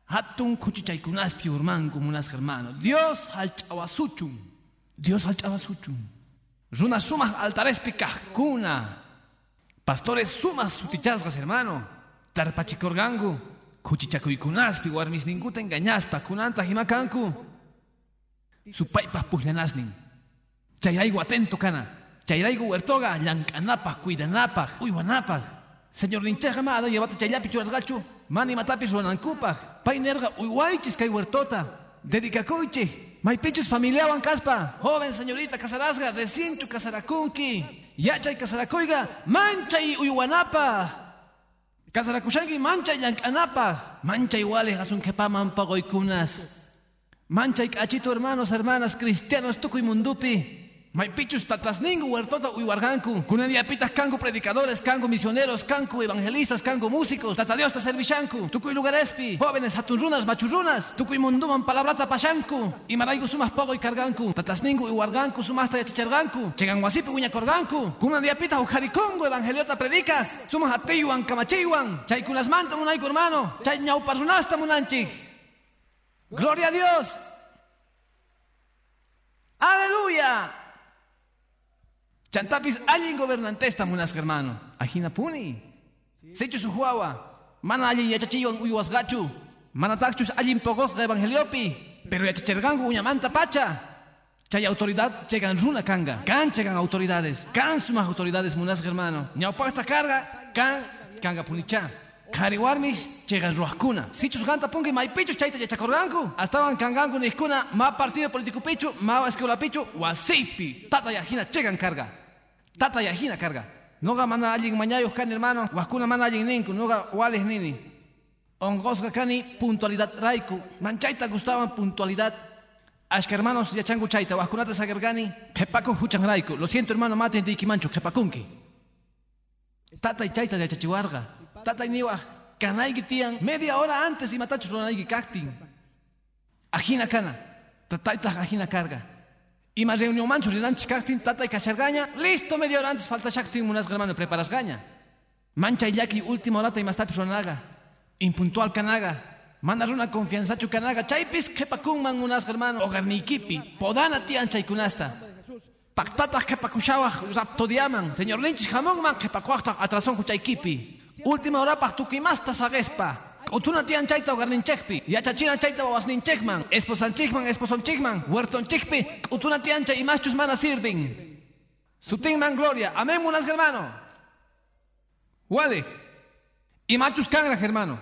S2: Hatun kuchichaykunaspi urmanku munas hermano. Dios al. Dios al. Runa sumas altarespi kahkuna. Pastores sumas sutichasgas, hermano. Tarpachikorgangu. Kuchichakuykunaspi warmis ninguta engañaspa kunanta himakanku. Supaypas puhlanasnin. Chayraigo atento kana. Chayraigo huertoga llankanapaj, cuidanapaj, uywanapaj. Señor nincheja ma ada llevata chayllapi churasgachu. Mani matapis ronankupaj. Pay nerga uywaychis kay huertota. Dedicakuychi. Maypichus familiaban caspa. Joven señorita casarasga, recién tu casarakunki. Yachay casarakoiga, mancha y uywanapa. Casarakushanki mancha y llankanapa. Mancha iguales asun kepaman pagoykunas. Mancha y cachito hermanos, hermanas, cristianos tukuy mundupi. Maipichus tatasningu huertota uywarganku. Kunadiapitas kangu predicadores, kangu misioneros, kangu evangelistas, kangu músicos. Tata Dios ta servishanku. Tukuy lugarespi. Jóvenes hatunrunas, machurrunas. Tukuy munduman palabrata pashanku. Y maraigu sumas pogo y carganku. Tatasningu uywarganku sumasta yachicharganku. Chegan wasipi uñakorganku. Kunadiapitas ujarikongu evangeliota predica. Sumas ateyuan kamacheyuan. Chay kunas manta munaiku hermano. Chay ñauparrunasta munanchik. Gloria a Dios. Aleluya. Chantapis alguien gobernantesta munas hermano. Ajina puni. Sechu su huawa. Mana allin yachachillon uywas gachu. Mana tachus allin pogos de evangeliopi. Pero yachachergangu uñamanta pacha. Chay autoridad llegan runa kanga. Kan llegan autoridades. Kan sumas autoridades munas hermano. Ñaupa esta carga. Kan kanga punicha. Kariwarmis llegan ruaskuna. Sichus ganta pungi maipichus chaita yachakorgangu. Estaban kangangu niskuna ma partido político pichu, ma escuela pichu, wasipi. Tata yajina llegan carga. Tata yajina carga. Noga mana alguien mañayos kan hermano. Waskuna mana alguien ninku. Noga wales nini. Ongosga kani puntualidad raiku. Manchaita gustaban puntualidad. Ashka hermanos yachangu chaita. Waskunata sagergani. Kepakun huchan raiku. Lo siento hermano mate de ikimanchu. Kepakunki. Tata y chaita de chachiwarga. Tata y niwa. Kanai tian. Media hora antes y matachus ronai kaktin. Ajina kana. Tataita ajina carga. Y más reunión mancho, rinanchis kaktin, tata y cachargaña. Listo, media hora antes falta shaktin unas hermano preparas gaña. Mancha y yaki última hora y más tapis ronaga. Impuntual canaga. Mandas una confianza chu canaga. Chaipis kepakun man unas hermano. Ogarnikipi. Podana tian chaikunasta. Pactatas kepakushawah raptodiaman. Señor Lynch jamón man kepakuachta atrason kuchaikipi. Última hora pachtukimasta sagespa. Utuna tian chaita ogarninchekpi. Yachachina chaita wawasninchekman. Esposanchikman, esposonchikman. Huertonchikpi. Utuna tian chay imachus mana sirvin. Sutinman gloria. Amén, munas hermano. Wale. Imachus kangra hermano.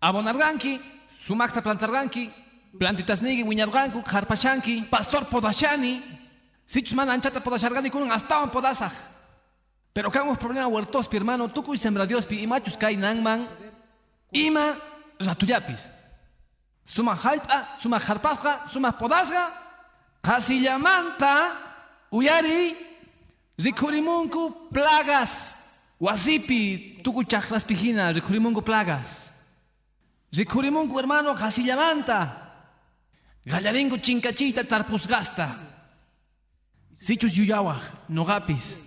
S2: Abonarganki. Sumakta plantarganki. Plantitasnigi wiñarganku. Harpashanki. Pastor podashani. Sichus mana anchata podashargani kun astawan podasaj. Pero kamos problema huertospi hermano. Tukuy sembra Diospi. Imachus kai nangman. Ima ratuyapis. Suma halpa, suma harpasqa, suma podasqa, qasillamanta, uyari, rikurimunku plagas. Wasipi, tuku chakraspijina, rikurimunku plagas. Rikurimunku hermano, qasillamanta. Gallaringu chinkachita tarpusgasta. Sichus yuyawaj, nogapis.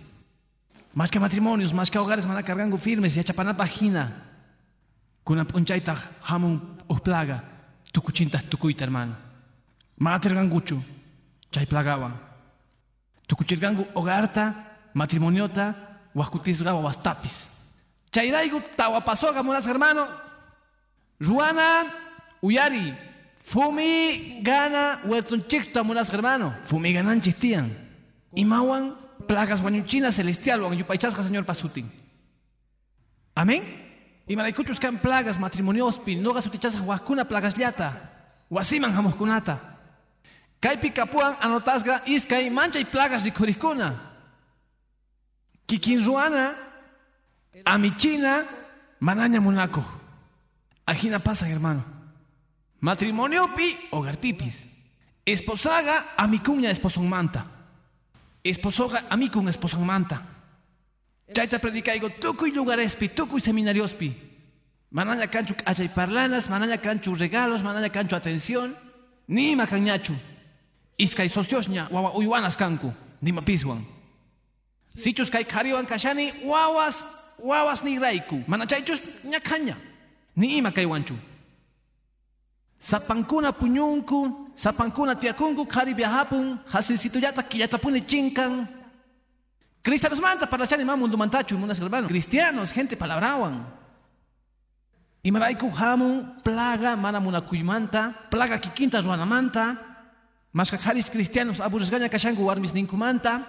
S2: Más que matrimonios, más que hogares, cargangu firmes y a chapanapajina. Kuna punchaita hamun plaga, tukuchintas tukuita hermano. Materganguchu, chay plagawan. Tukuchirgangu hogarta, matrimoniota, huascutisga wastapis. Chayraigu tawapasoga munas hermano. Ruana, uyari, fumi gana huertonchikta munas hermano. Fumi ganan chistian. Imawan plagas wañuchina celestial wan señor pasutin. Amén. Y maraykuchus kan plagas matrimoniospi noqa sutichasqa waqkuna plagasllata wasiman hamuqkunata. Kaypi kapuan anotasqa iskay manchay plagas rikhurikkuna. Kikin ruana amichina manaña munakuq. Ajina pasa hermano. Matrimonio pi hogar pipis. Esposaga amikuña esposon manta. Esposoga amikun esposon manta. Chayta predicaigo tukuy lugarespi, tukuy seminariospi. Manaña canchu achay parlanas, manaña canchu regalos, manaña canchu atención. Nima cañachu. Iskay sociosña, wawa uywanas kanku, nima piswan. Sichus kay kariwan kashani, wawas, wawas ni raiku. Manachaychus ñakaña. Ni ima kaywanchu. Sapankuna puñunku, sapankuna tiakunku, kari viajapun, hasilsituyata killatapuni chinkan. Cristianos manta para chani mamundu mantachu, munas hermanos. Cristianos, gente palabrawan. Imaraiku hamun, plaga, mana munakuymanta, plaga kikinta ruanamanta, maskajaris cristianos aburrisgaña kashangu warmis ninkumanta.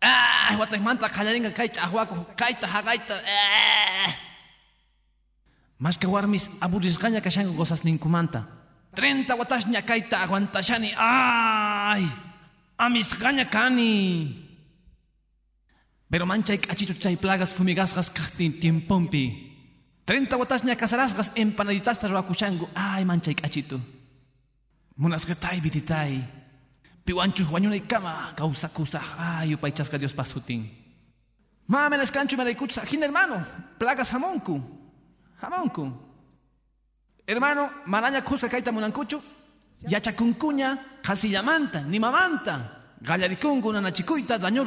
S2: Ah, manta kallaringa kaycha ahwaku, kayta hagaita. Ah. Mas que warmis aburrisgaña kashangu gozas ninkumanta. 30 watashña kayta aguantashani. Ay, amisgaña kani. Pero manchay kachito chay plagas fumigasgas kahtin tiempompi. 30 watashña casarasgas empanaditastas rakushangu. Ay, manchay kachito. Munasgatay bititay. Piwanchus wañunay kama causa kusa. Ay, upaychasca Dios pasutin. Mámenes cancho y maraykuchas. Ajin hermano, plagas jamonku. Jamonku. Hermano, maraña kusa kaita munankuchu. Yachakunkuña, casillamanta, nimamanta. Gallarikungu, nanachikuita, daño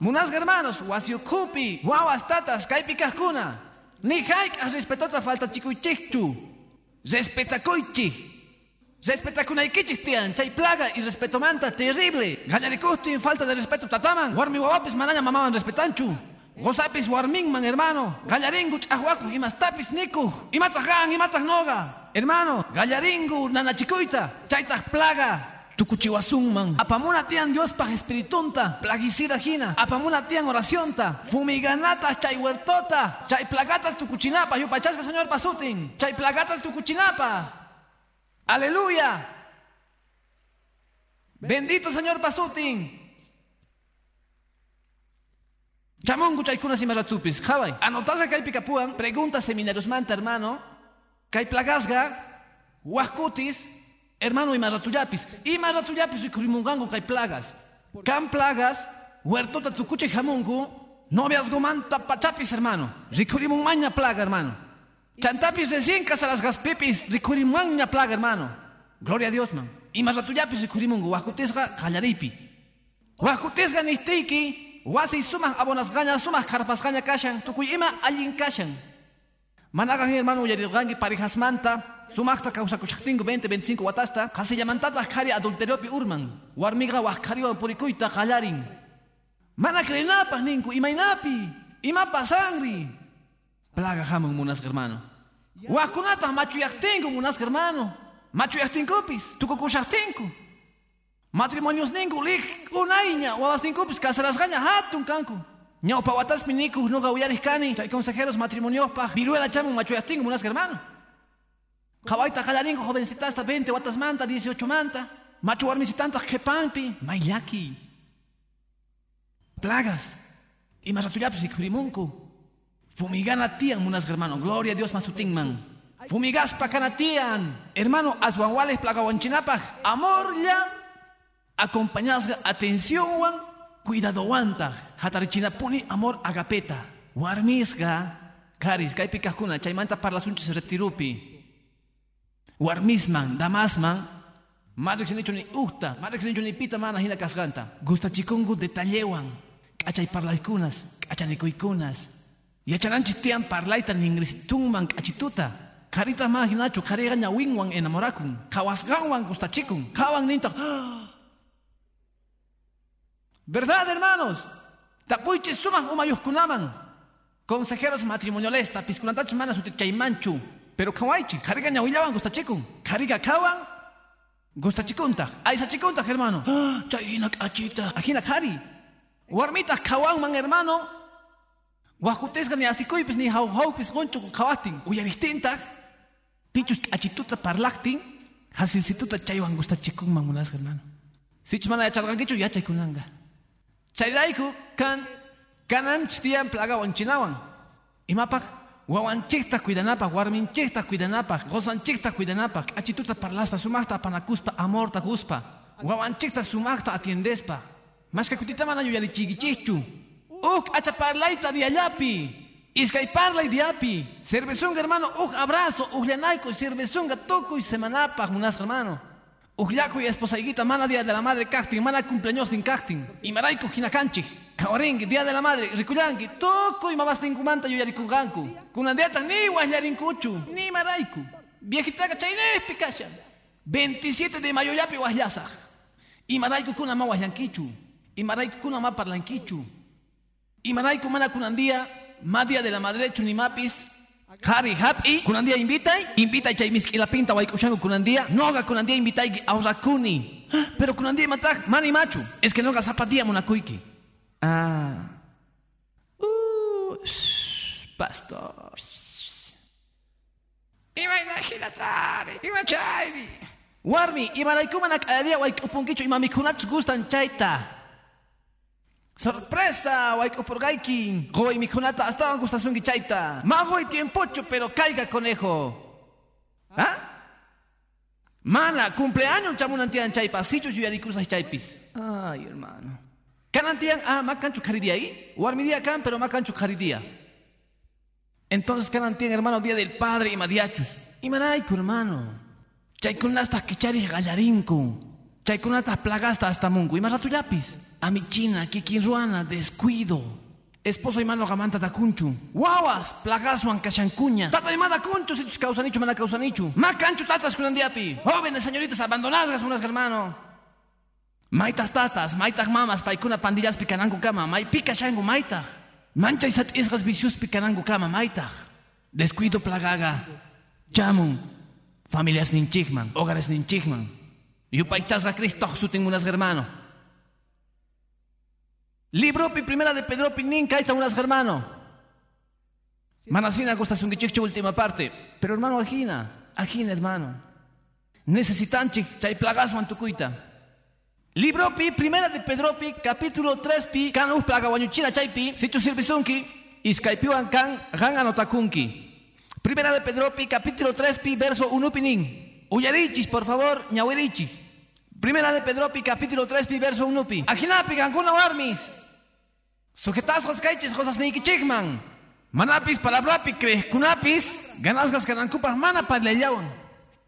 S2: Munasga hermanos, wasiukupi, wawas tatas, kaipikakuna. Ni haik as respetota falta chikuichichu. Respetakuichi. Respetakunaykichik tian, chay plaga y respeto manta terrible. Gallarikusti falta de respeto tataman. Warmi wawapis manaña mamaman respetanchu. Gozapis warmingman, hermano. Gallaringu chahwaku imastapis niku. Imatah gan, imatah noga. Hermano, gallaringu nanachikuita. Chaytah plaga. Tukuchiwasunman. Apamuna tian Dios paj espiritunta. Plaguicida jina. Apamuna tian oracionta. Fumiganata chay huertota. Chay plagata tukuchinapa. Yupachasca señor pasutin. Chay plagata tukuchinapa. Aleluya. Bendito el Señor Pasutin. Chamongu chaykunas imaratupis. Jawai. Anotaza kay pikapuan. Pregunta seminarios manta, hermano. Kay plagasga. Huascutis. Hermano imaratuyapis. Imaratuyapis rikurimungangu kay plagas. Kan plagas. Huertota tukuche jamongu. Noviazgo manta pachapis, hermano. Rikurimun maña plaga, hermano. Chantapis recién casaras gaspipis, rikurimangña plaga, hermano. Gloria a Dios, man. Y más ratuyapis rikurimungu, huascutesga kallaripi. Huascutesga nistiki, wasi sumas abonas gaña, sumas carpas gaña kashan, tukuy ima allin kashan. Managan hermano yarirgangi parijas manta, sumakta causa kushaktingu 20, 25 watasta, casi llamantata kari adulteriopi urman, warmiga waskariwan purikuita kallarin. Mana krenapas ninku, imainapi, imapa sangri. Plaga jamon munas hermano. Wakunata machu yaktengu munas hermano. Machu yaktinkupis, tukukushaktenku. Matrimonios ninku lik unaiña, wawas ninkupis casaras gaña hatun kanku. Ñao pawatas miniku no gawiaris kani, chay consejeros matrimonios pa viruela chamun machu yaktengu munas hermano. Kawaita kallaringu jovencitas hasta 20 watas manta, 18 manta. Machu warmisitantas kepampi, mailaki. Plagas. Y más atuyapis y. Fumigana tian, munas hermano. Gloria a Dios. Fumigas pacanatian. Hermano, aswanwales plagawanchinapaj. Amor ya. Acompañadas atención wan. Cuidado wanta. Hatarichinapuni amor agapeta. Warmisga. Karis, kay pikakuna. Chaymanta parla sunchis retirupi. Warmisman, damasman. Madre que se ni ukta. Madre que se ni pita mana hina kasganta. Gusta chikungu detallewan. Kachay parlaikunas. Kachanikuikunas. Yachananchi tian parlaita ningrisitungman kachituta. Karita ma hinachu kariga nya wingwang enamorakun. Kawasgawang gustachikun. Kawang ninta. ¿Verdad, hermanos? Tapuiche sumas umayuskunaman. Consejeros matrimoniales tapiskunantachus mana sutichaymanchu. Pero kawaichi, kariga nya willawan gustachikun. Kariga kawan gustachikunta. Aisa chikunta, hermano. Chayina kachita. Ajina kari. Warmita man hermano. Huajutesca ni asikoypis ni hauhaupis goncho kawatin. Uyaristinta. Pichus achituta parlactin. Hasilsituta chaywan gustachikunman munas hermano. Sichus mana yacharqankichu yachaykunanga. Chayrayku kan kananchis tiyan plagawan chinawan. Imapaq wawanchikta cuidanapaq, warminchikta cuidanapaq, gozanchikta cuidanapaq, achituta parlaspa, sumaqta apanakuspa, amorta guspa, wawanchikta sumaqta atiendespa. Mas kutita mana yuyarichigichichu. Uk acha parlayta diallapi. Iskay parlay diapi. Cervezunga hermano, uk abrazo, uk llanayko, cervezunga toco y semanapa, unas hermano. Uk yaku y esposaiguita, mana día de la madre cacting, mana cumpleaños sin cacting. Y maraico hinacanchi. Kawaringi, día de la madre, ricuyangi, toco y mamás tinkumanta yuyarikunganku. Kunandiata ni wahlarinkuchu, ni maraiku. Viejita chayne picasha. 27 de mayo yapi wahlasa. Y maraiku kuna ma wahlankichu. Y maraiku kuna ma parlankichu. Y maraiku mana kunandía, madia de la madre chunimapis. Kari happy, kunandía invita, invita chay miski la pinta waikushangu kunandía, noga kunandía invita aurakuni. Pero kunandía matak, mani machu, es que noga zapatía monakuiki. Ah. Uh, pastor. Imagínate, imagínate. Warmi, imaraikumana kalaria waikupunkichu imamikunats gustan chaita. Sorpresa, waikupurgaiki. Goy mikunata hasta gustasungi chaita. Mago y tiempocho, pero caiga conejo. ¿Ah? Mana, cumpleaños chamunantian chaipa, sichus yuyaricruzas chaipis. Ay, hermano. Canantian, ah, macanchu caridía ahí. Warmidia can, pero macanchu caridía. Entonces canantian, hermano, día del padre y madiachus. Y maraiku, hermano. Chaykunastas kichari gallarinku. Chaykunatas plagasta hasta mungu. Y más rato yapis. A mi china, kikinruana, descuido. Esposo y mano gamanta da kunchu. Guawas, plagasuan kashankuña. Tata de mada kunchu, si tus causanichu, mana causanichu. Ma canchu tatas kunandiapi. Jóvenes señoritas abandonadas, unas hermano. Maitas tatas, maitas mamas, paikuna pandillas picanangu kama. Mai pica shangu maita. Mancha y sat isgas vicius picanangu kama maita. Descuido plagaga. Chamun. Familias ninchigman, hogares ninchigman. Yupaichasga Cristo sutin unas hermano. Libropi primera de Pedropi ninkaita unas hermano. Manasina gusta sungichichu última parte. Pero hermano ajina, ajina hermano. Necesitanchik chay plagazo antucuita. Libropi primera de Pedropi capítulo 3 pi kanus plaga wanyuchina chaypi sichu sirvisunki iskaipiwan kan gan anotakunki. Primera de Pedropi, capítulo 3, pi, verso 1 pinin. Uyarichis, por favor, ñahuerichis. Primera de Pedropi, capítulo 3, pi, verso 1 pi. Ajinapi, gancuna warmis. Sujetas caiches, cosas ni kichigman. Manapis, palabrapi, kunapis. Ganasgas ganancupas mana padleyawan.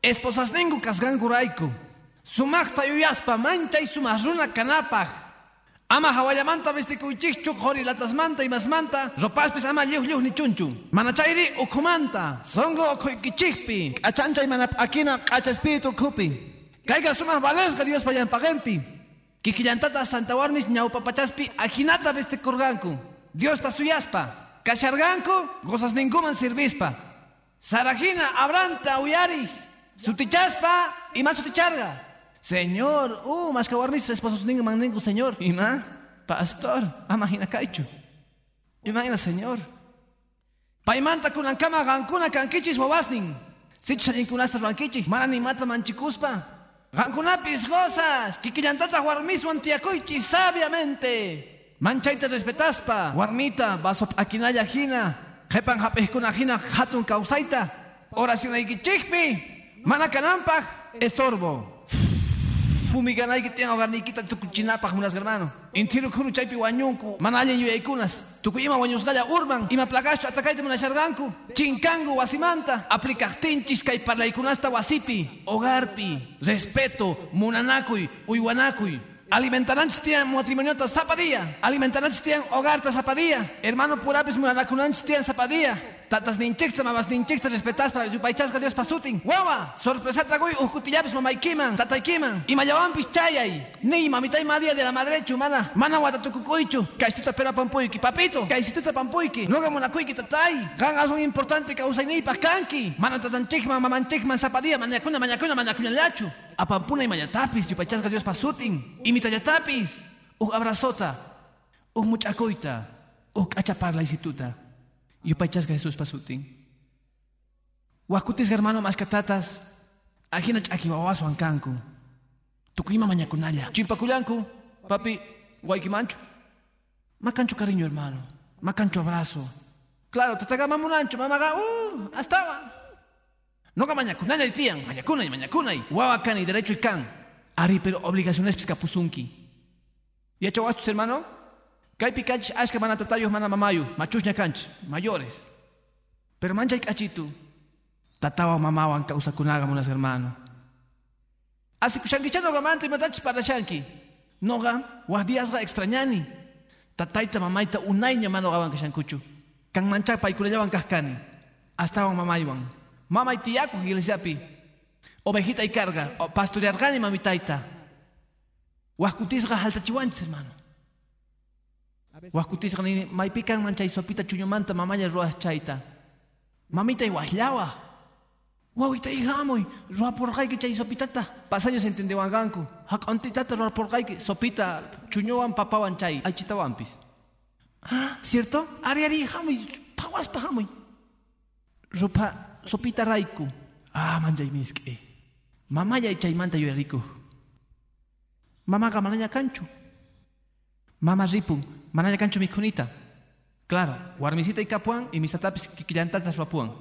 S2: Esposas ningu kasgan guraiku. Sumakta yuyaspa, mancha y sumasruna kanapaj. Ama hawayamanta vestikuichichu hori latasmanta y masmanta ropaspis ama liuh liuh ni chunchu. Manachayri ukumanta songo okoikichikpi achancha y manap akina acha espíritu kupi. Caiga sumas valesga Dios payan pagempi. Kikillantata Santa Warmis ñaupapachaspi ajinata vestikurganku. Dios ta suyaspa. Kasharganku gozas ninguman sirvispa. Sarajina abranta uyari. Sutichaspa y más suticharga. Señor, uh, mas kawarmis esposos ningu manningu, Señor. Ima, pastor, amahina kaichu. Imagina, Señor. Paimanta kunan kama gankuna kankichis wawasnin. Sichu salinkunasta rankichis, mana ni mata manchikuspa. Gankunapis gozas, kikillantata warmis wantiakuichis sabiamente. Manchaita respetaspa, warmita, vaso akinaya jina. Jepan hapehkuna jina hatun kausaita. Oración aikichikpi, mana kanampaj, estorbo fumiganay que tenga garniquita tu cuchinapaj unas hermano. Intiro kuru chaypi wañunku, manallen yuyaykunas. Tukuyima wañusqalla urman, ima plagacho atacayte munasharganku. Chinkangu wasimanta, aplicajtinchis kay parlaykunasta wasipi, hogarpi, respeto, munanakuy, uywanakuy. Alimentaránchis tian matrimoniota zapadía. Alimentaránchis tian hogarta zapadía. Hermano purapis munanakunanchis tian zapadía. Tatas ninchikta, mamas ninchikta, respetas para yupaychasca Dios pasutin. Guawa, sorpresa tragoy, ujutillapis mamaykiman, tataykiman. Y mayawampis chayay. Ni mamitay madia de la madre chumana. Mana watatukukuichu. Kaistuta pera pampuiki. Papito, kaisituta pampuiki. Noga monakuiki tatay. Gan un importante causa ni paskanki. Mana tatanchikman, mamanchikman, zapadía, mañacuna, mañacuna, mañacuna lachu. Apampuna y mayatapis, yupaychasca Dios pasutin. Y mitayatapis. Uh abrazota. o muchacoita, o cachaparla instituta. Yo pachasga Jesús pasutin. Huascutis hermano mascatatas, ajina chaquiwawaso ancanco. Tucuima mañacunalla. Chimpaculanco, papi, guayquimancho. Macancho cariño hermano, macancho abrazo. Claro, te taga mamunancho, mamaga, uh, hasta No ga mañacunalla y tían, mañacuna y mañacuna y guabacan y derecho y can. Ari, pero obligaciones piscapusunki. ¿Y hecho gastos, hermano? Kai pikach ashka mana tatayos mana mamayu, machusña canch, mayores. Pero mancha y cachitu. Tatawa mamawan causa kunaga monas hermano. Así kushankichano gamante y matachis para shanki. Noga, días ga extrañani. Tataita mamaita unaiña mano gaban kashankuchu. Kan mancha paikulayawan kahkani. Astawan mamaywan. Mama y tiyaku pi. Ovejita y carga, pastoreargani mamitaita. Huascutisga haltachiwanchis hermano. Huascutisga ni maipican manchay sopita chuñomanta mamaya roas chaita. Mamita y wahlawa. Wawita y jamoy, roa por que chay sopitata. Pasayo se entiende wanganku. Hakontitata roa por que sopita chuñowan papawan chay. Achita wampis. ¿Ah? ¿Cierto? Ari ari jamoy, pawas pa jamoy. Ropa sopita raiku. Ah, manjay miski. Mamaya y chaymanta yo rico. Mamá mananya cancho. Mama ripun, mananya cancho mi conita. Claro, warmisita y capuan y mis atapis kikillantatas ruapuan.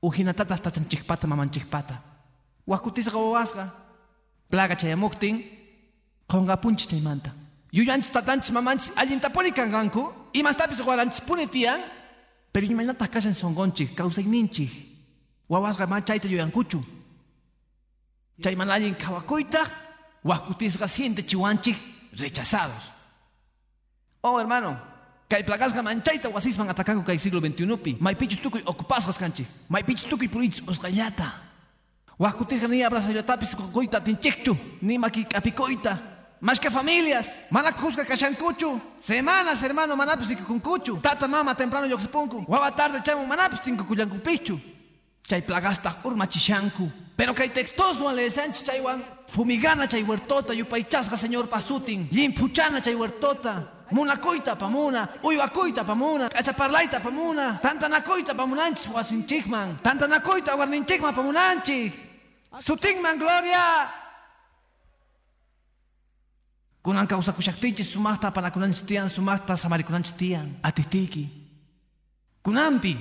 S2: Ujinatatas tatan chikpata maman chikpata. Wakutis gawasga. Plaga chayamuktin. Konga punch chaymanta. Yuyanchis tatanchis mamanchis allintaponi kanganku. Y más tapis guaranchis punetian. Pero imainatas kasan songonchik, kausayninchik. Wawasga machaita yuyankuchu. Chaymanayin kawakuita. Huascutisga siente chihuanchi rechazados. Oh, hermano, Kay plagasga manchaita wasisman atacango kay siglo XXI pi. May pichus tukuy okupasgas kanchi. May pichus tukuy purich osgayata. Huascutisga ni abraza yotapis kokoita tinchikchu. Ni maki kapikoita. Más que familias. Mana kuzga kashankuchu. Semanas, hermano, manapis kunkuchu. Tata mama temprano yoxpunku. Guava tarde chamo manapis tinko kuyankupichu. Chay plagasta urmachishanku. Pero kay textoso le sanchi chaywan. Fumigana chay huertota, yupaychasga señor pasutin. Limpuchana chay huertota. Munakoita pamuna, uywakoita pamuna, achaparlaita pamuna, tantanakoita pamunanchis wasinchikman, tantanakoita warninchikman pamunanchik. Sutinman gloria. Kunan kawsakushaktinchis sumaqta panakunanchis tiyan, sumaqta samarikunanchis tiyan, atitiki. Kunampi.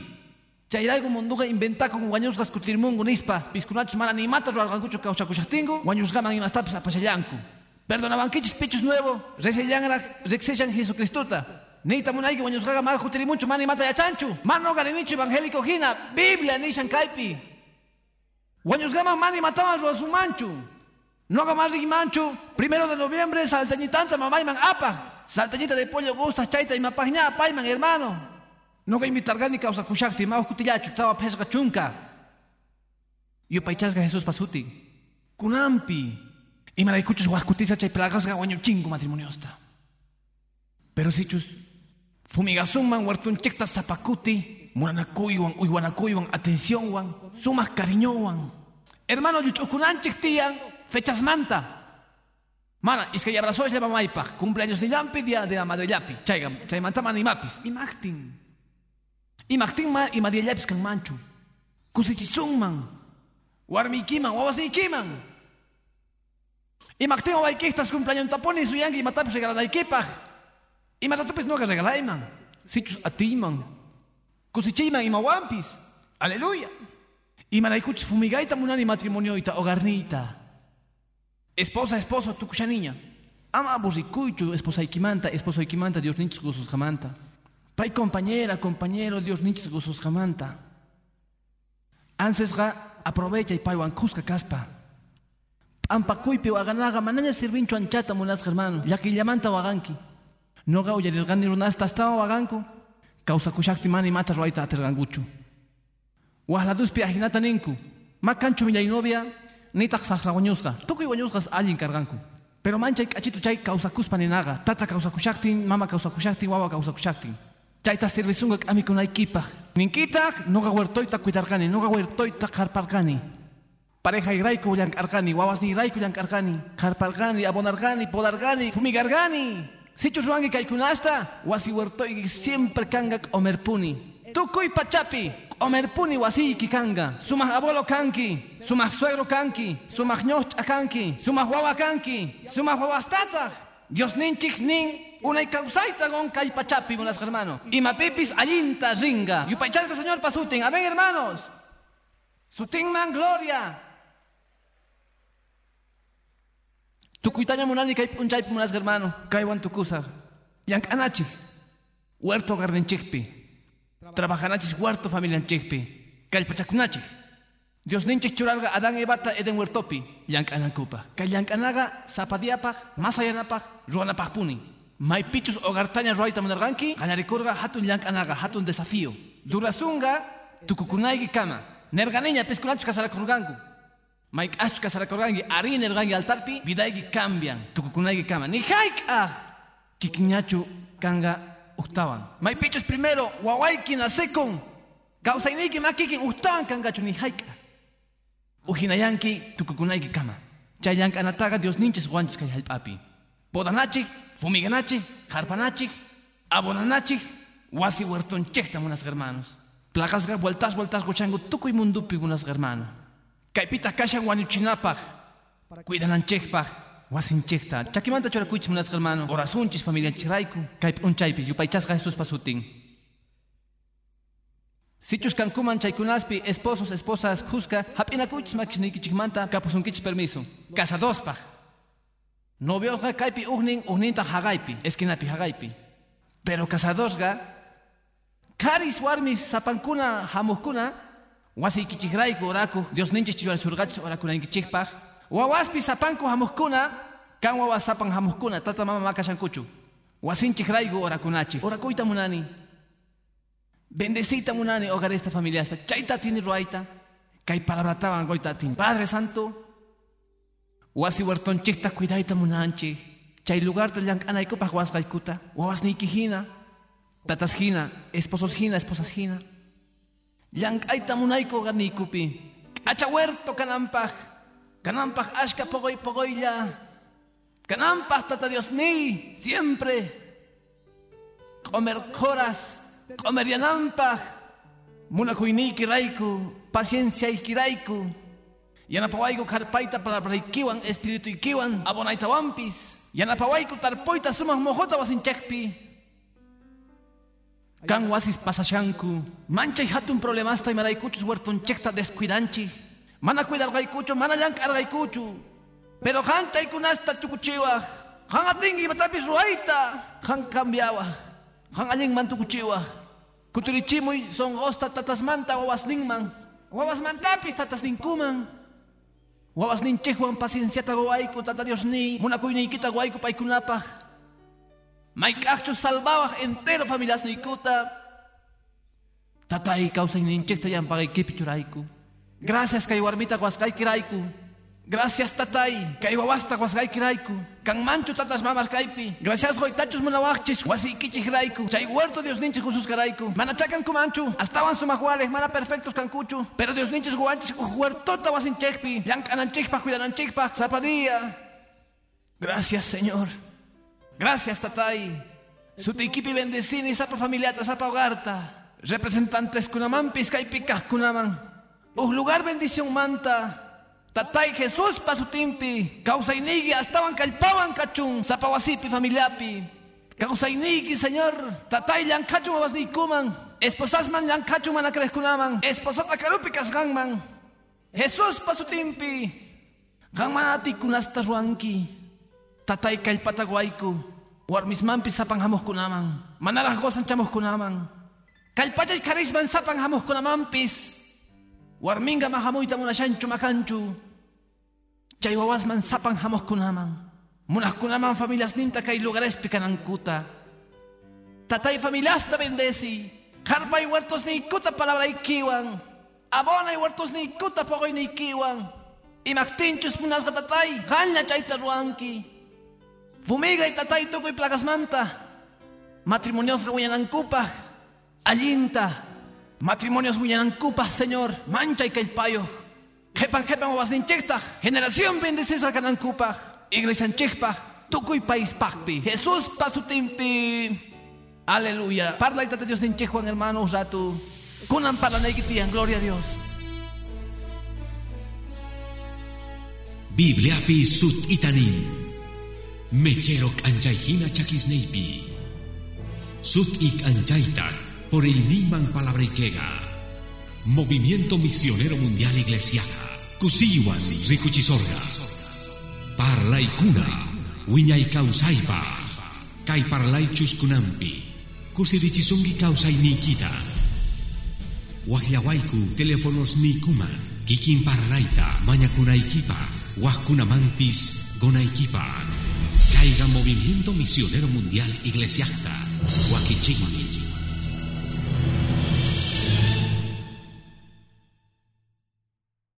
S2: Chayrayku munduqa inventakun wañusqas kutirmungu nispa piskunachus mana nimata ruwarqankuchu kawsakushaqtinku wañusqaman imastapas apashallanku perdonabankichis pichus nuevo. Resellanraq riqsishan Jesucristuta. Nita munayki wañusqaqa mal jutirimunchu mana imata yachanchu mana ogarinichu evangélico hina Biblia nishan kaypi wañusqaman mana imataman ruwasumanchu noqa más rimanchu primero de noviembre saltañitanta mamayman apaq saltañita de pollo gusta chayta imapaqña apayman hermano. No ga invitargani causa kushakti ma kutillachu tawa pesga chunka. Yo paichasga Jesús pasuti. Kunampi. La escuchas guascutiza chay plagasga guaño chingo matrimoniosta. Pero si chus fumigasunman huertun chekta zapacuti. Muranakuywan, uywanakuywan, atención wan, sumas cariño wan. Hermano yuchukunanchik tiyan, fechas manta. Mana, es que ya abrazó ese mamaipa, cumpleaños ni lampi, día de la madre yapi. Chaygam, chay manta man imapis. Imachtin. Imaqtin ma imadiyallapis kanmanchu. Kusichisunman. Warmiykiman, wawasiykiman. Imaqtin wawaykihtas cumpleañontapuni suyanki imatapis regalanaykipaq. Imatatupis nuqa regalayman. Sichus atiyman. Kusichiyman imawampis. Aleluya. Imanaykuchis fumigayta munani matrimonioita hogarniyta. Esposa, esposo, tukusha niña. Ama aburrikuychu esposaykimanta, esposoykimanta Dios ninchis gozousqamanta. Pai compañera, compañero, Dios nichis gosos jamanta. Ansesga aprovecha y pai kuska caspa. Ampakuypi waganaga manaña sirvincho anchata munas hermano. Yaki llamanta waganki. No gau yarirgani runasta hasta waganku. Causa kushakti mani mata ruaita aterganguchu. Wahladuspi ajinata ninku. Makanchu mi novia. Nitak sahra wañusga. Tukuy wañusgas allin carganku. Pero mancha y cachito chay causa kuspa ninaga. Tata causa kushaktin, mama causa kushaktin, wawa causa kushaktin. Chaita servisunga kami equipa. Ninkita noga huertoita cuidargani, noga huertoita carpargani. Pareja iraiku yang argani, wawas ni iraiku yang argani, carpargani, abonargani, podargani, fumigargani. Sichus ruangi kaikunasta, wasi huertoigi siempre kanga omerpuni. Tukuy pachapi, omerpuni wasiki kanga. Sumah abuelo kanki, sumah suegro kanki, sumah ñocha kanki, sumah wawa kanki, sumah wawastata. Dios ninchik nin, una y causaita gon kay pachapi, buenas hermanos. Y mapipis allinta ringa. Y paichasca señor pasutin. Amén, hermanos. Sutin man gloria. Tukuitaña munani kay punchay punas hermano. Kaywan tukusa. Yank anachi. Huerto gardenchikpi. Trabajanachis huerto familia chikpi. Kay pachakunachi. Dios ninchik churalga Adán ebata eden huertopi. Yank anankupa. Kay yank anaga zapadiapaj, masayanapaj, ruanapaj puni. May pichus ogartaña ruaita munarganki. Ganarikurga hatun yank anaga, hatun desafío. Durasunga tukukunaygi kama. Nerganiña piskunachus kasarakurgangu. Mike Ashka Sarakorgangi, Ari Nergangi Altarpi, Vidaigi cambian, Tukukunagi Kama. Ni Haika, Kikiñachu Kanga Uktawan. Mai Pichos primero, Wawaiki Nasekon, Kausainiki Makikin Uktawan Kangachu ni Haika. Ujinayanki Tukukunagi Kama. Chayank Anataga Dios Ninches Guanchis Kai Halpapi. Podanachi, Fumiganachi, Harpanachi, Abonanachi, Wasi Huerton Chekta, unas hermanos. Placas vueltas, vueltas, gochango, tuku y mundupi, unas hermanos. Kaipita kashan wañuchinapaj, cuidananchikpaj, wasinchikta. Chakimanta churakuchis munas hermano, orasunchis familia chiraiku, kaip unchaypi, yupaychasqa Jesús pasutin. Sichus kankuman chaykunaspi, esposos, esposas, juzga, hapinakuchis makisnikichikmanta, kapusunkichis permiso. Casadospaj. Noviosga kaipi uhnin, uhninta hagaipi, esquinapi hagaipi. Pero casadosga, karis warmis sapankuna, hamuskuna, wasi kichigraiku oraku Dios ninchis chiwar surgach oraku nankichikpaj wawaspi sapanku hamuskuna kan wawas sapan hamuskuna tata mama makashankuchu. Wasinchigraiku orakunachi orakuita munani. Bendecita munani hogar esta familia esta chaita tini ruaita. Kay palabratawan goita tin. Padre Santo wasi huertonchikta cuidaita munanchi. Chay lugar ta llank'anaykupaj wasqaykuta wawas niykihina tatas hina esposos hina esposas hina Llank'ayta munayku ganikupi. Acha huerto kanampaj. Kanampaj ashka pogoy pogoylla. Kanampaj tata Dios ni siempre. Comer coras. Comer yanampaj. Munakuyniki raiku. Paciencia ikiraiku. Yanapawaiku karpaita para braikiwan espiritu ikiwan. Abonaita wampis. Kan wasis pasashanku. Manchay hatun problemasta y maraykuchus huerton chekta descuidanchi. Mana cuidar gaykuchu, mana llankar gaykuchu. Pero han taykunasta tukuchiwa. Han atingi matapis ruaita. Han cambiawa. Han allen man tukuchiwa. Kuturichimuy son gosta tatasmanta wawas ningman. Wawas mantapis tatas ninkuman. Wawas ninchejuan pacienciata goaiku tata Dios ni. Munakuynikita goaiku paikunapaj. Maikachus salvabaj entero familias nikuta. Tatay causa ninchekta yan pagay kipichuraiku. Gracias kay warmita kiraiku. Gracias tatay kay wawasta kiraiku. Kang manchu tatas mamas kaypi. Gracias goitachus munawachis wasi kichijraiku. Chay huerto Dios ninchis Jesús karaiku. Manachakan kumanchu. Estaban sumajuales, mana perfectos kankuchu. Pero Dios ninchis guanchis huertota wasinchekpi. Yankananchikpa, cuidananchikpa, zapadía. Gracias Señor. Gracias, Tatay. Sutikipi bendecini, sapa familiata, sapa hogarta. Representantes kunaman, piskaypikah kunaman. Uh lugar bendición manta. Tatay Jesús pasutimpi. Causainigi, estaban calpaban cachun. Sapa wasipi familiapi. Causainigi, Señor. Tatay llankachun abasnikuman. Esposasman llankachun manakreskunaman. Esposota karupi kasganman. Jesús pasutimpi. Ganmanati kunasta ruanki. Tatay kallpata guayku. Warmismanpi sapan hamuskunaman. Manaraj gozan chamuskunaman. Kallpatay karisman sapan hamuskunamampis. Warminga mahamuyta munashanchu makanchu. Chay wawasman sapan hamuskunaman. Munaskunaman familias ninta kay lugarespi kanankuta. Tatay familiasta bendeci. Harpay huertos ni kuta palabra ikiwan. Abona y huertos ni kuta pogoy ni ikiwan. Imaktinchus munasga tatay. Hanya chayta ruanki. Fumiga y tatay tukoy plagas manta. Matrimonios guyanancupa. Allinta. Matrimonios guyanancupa, Señor. Mancha y payo. Jepan jepan was ninchekta. Generación bendecida canancupa. Iglesia anchekpa. tukuy país pacpi. Jesús pasutimpi. Aleluya. Parla y Dios en Che Juan hermano un rato. Kunan para gloria a Dios.
S1: Biblia pi sut itanin. Mecherok anjaihina chakisneipi. Sut ik anjaita por el niman palabrikega. Movimiento Misionero Mundial Iglesiaja. Kusiwan Rikuchisorga. Parlay kuna. Wiñay kausaipa. Kai parlay chuskunampi. Kusirichisungi kausay nikita. Wahyawaiku teléfonos nikuman. Kikin parlayta mañakunaykipa. Wahkunamampis gonaykipa. Caiga Movimiento Misionero Mundial Iglesiasta.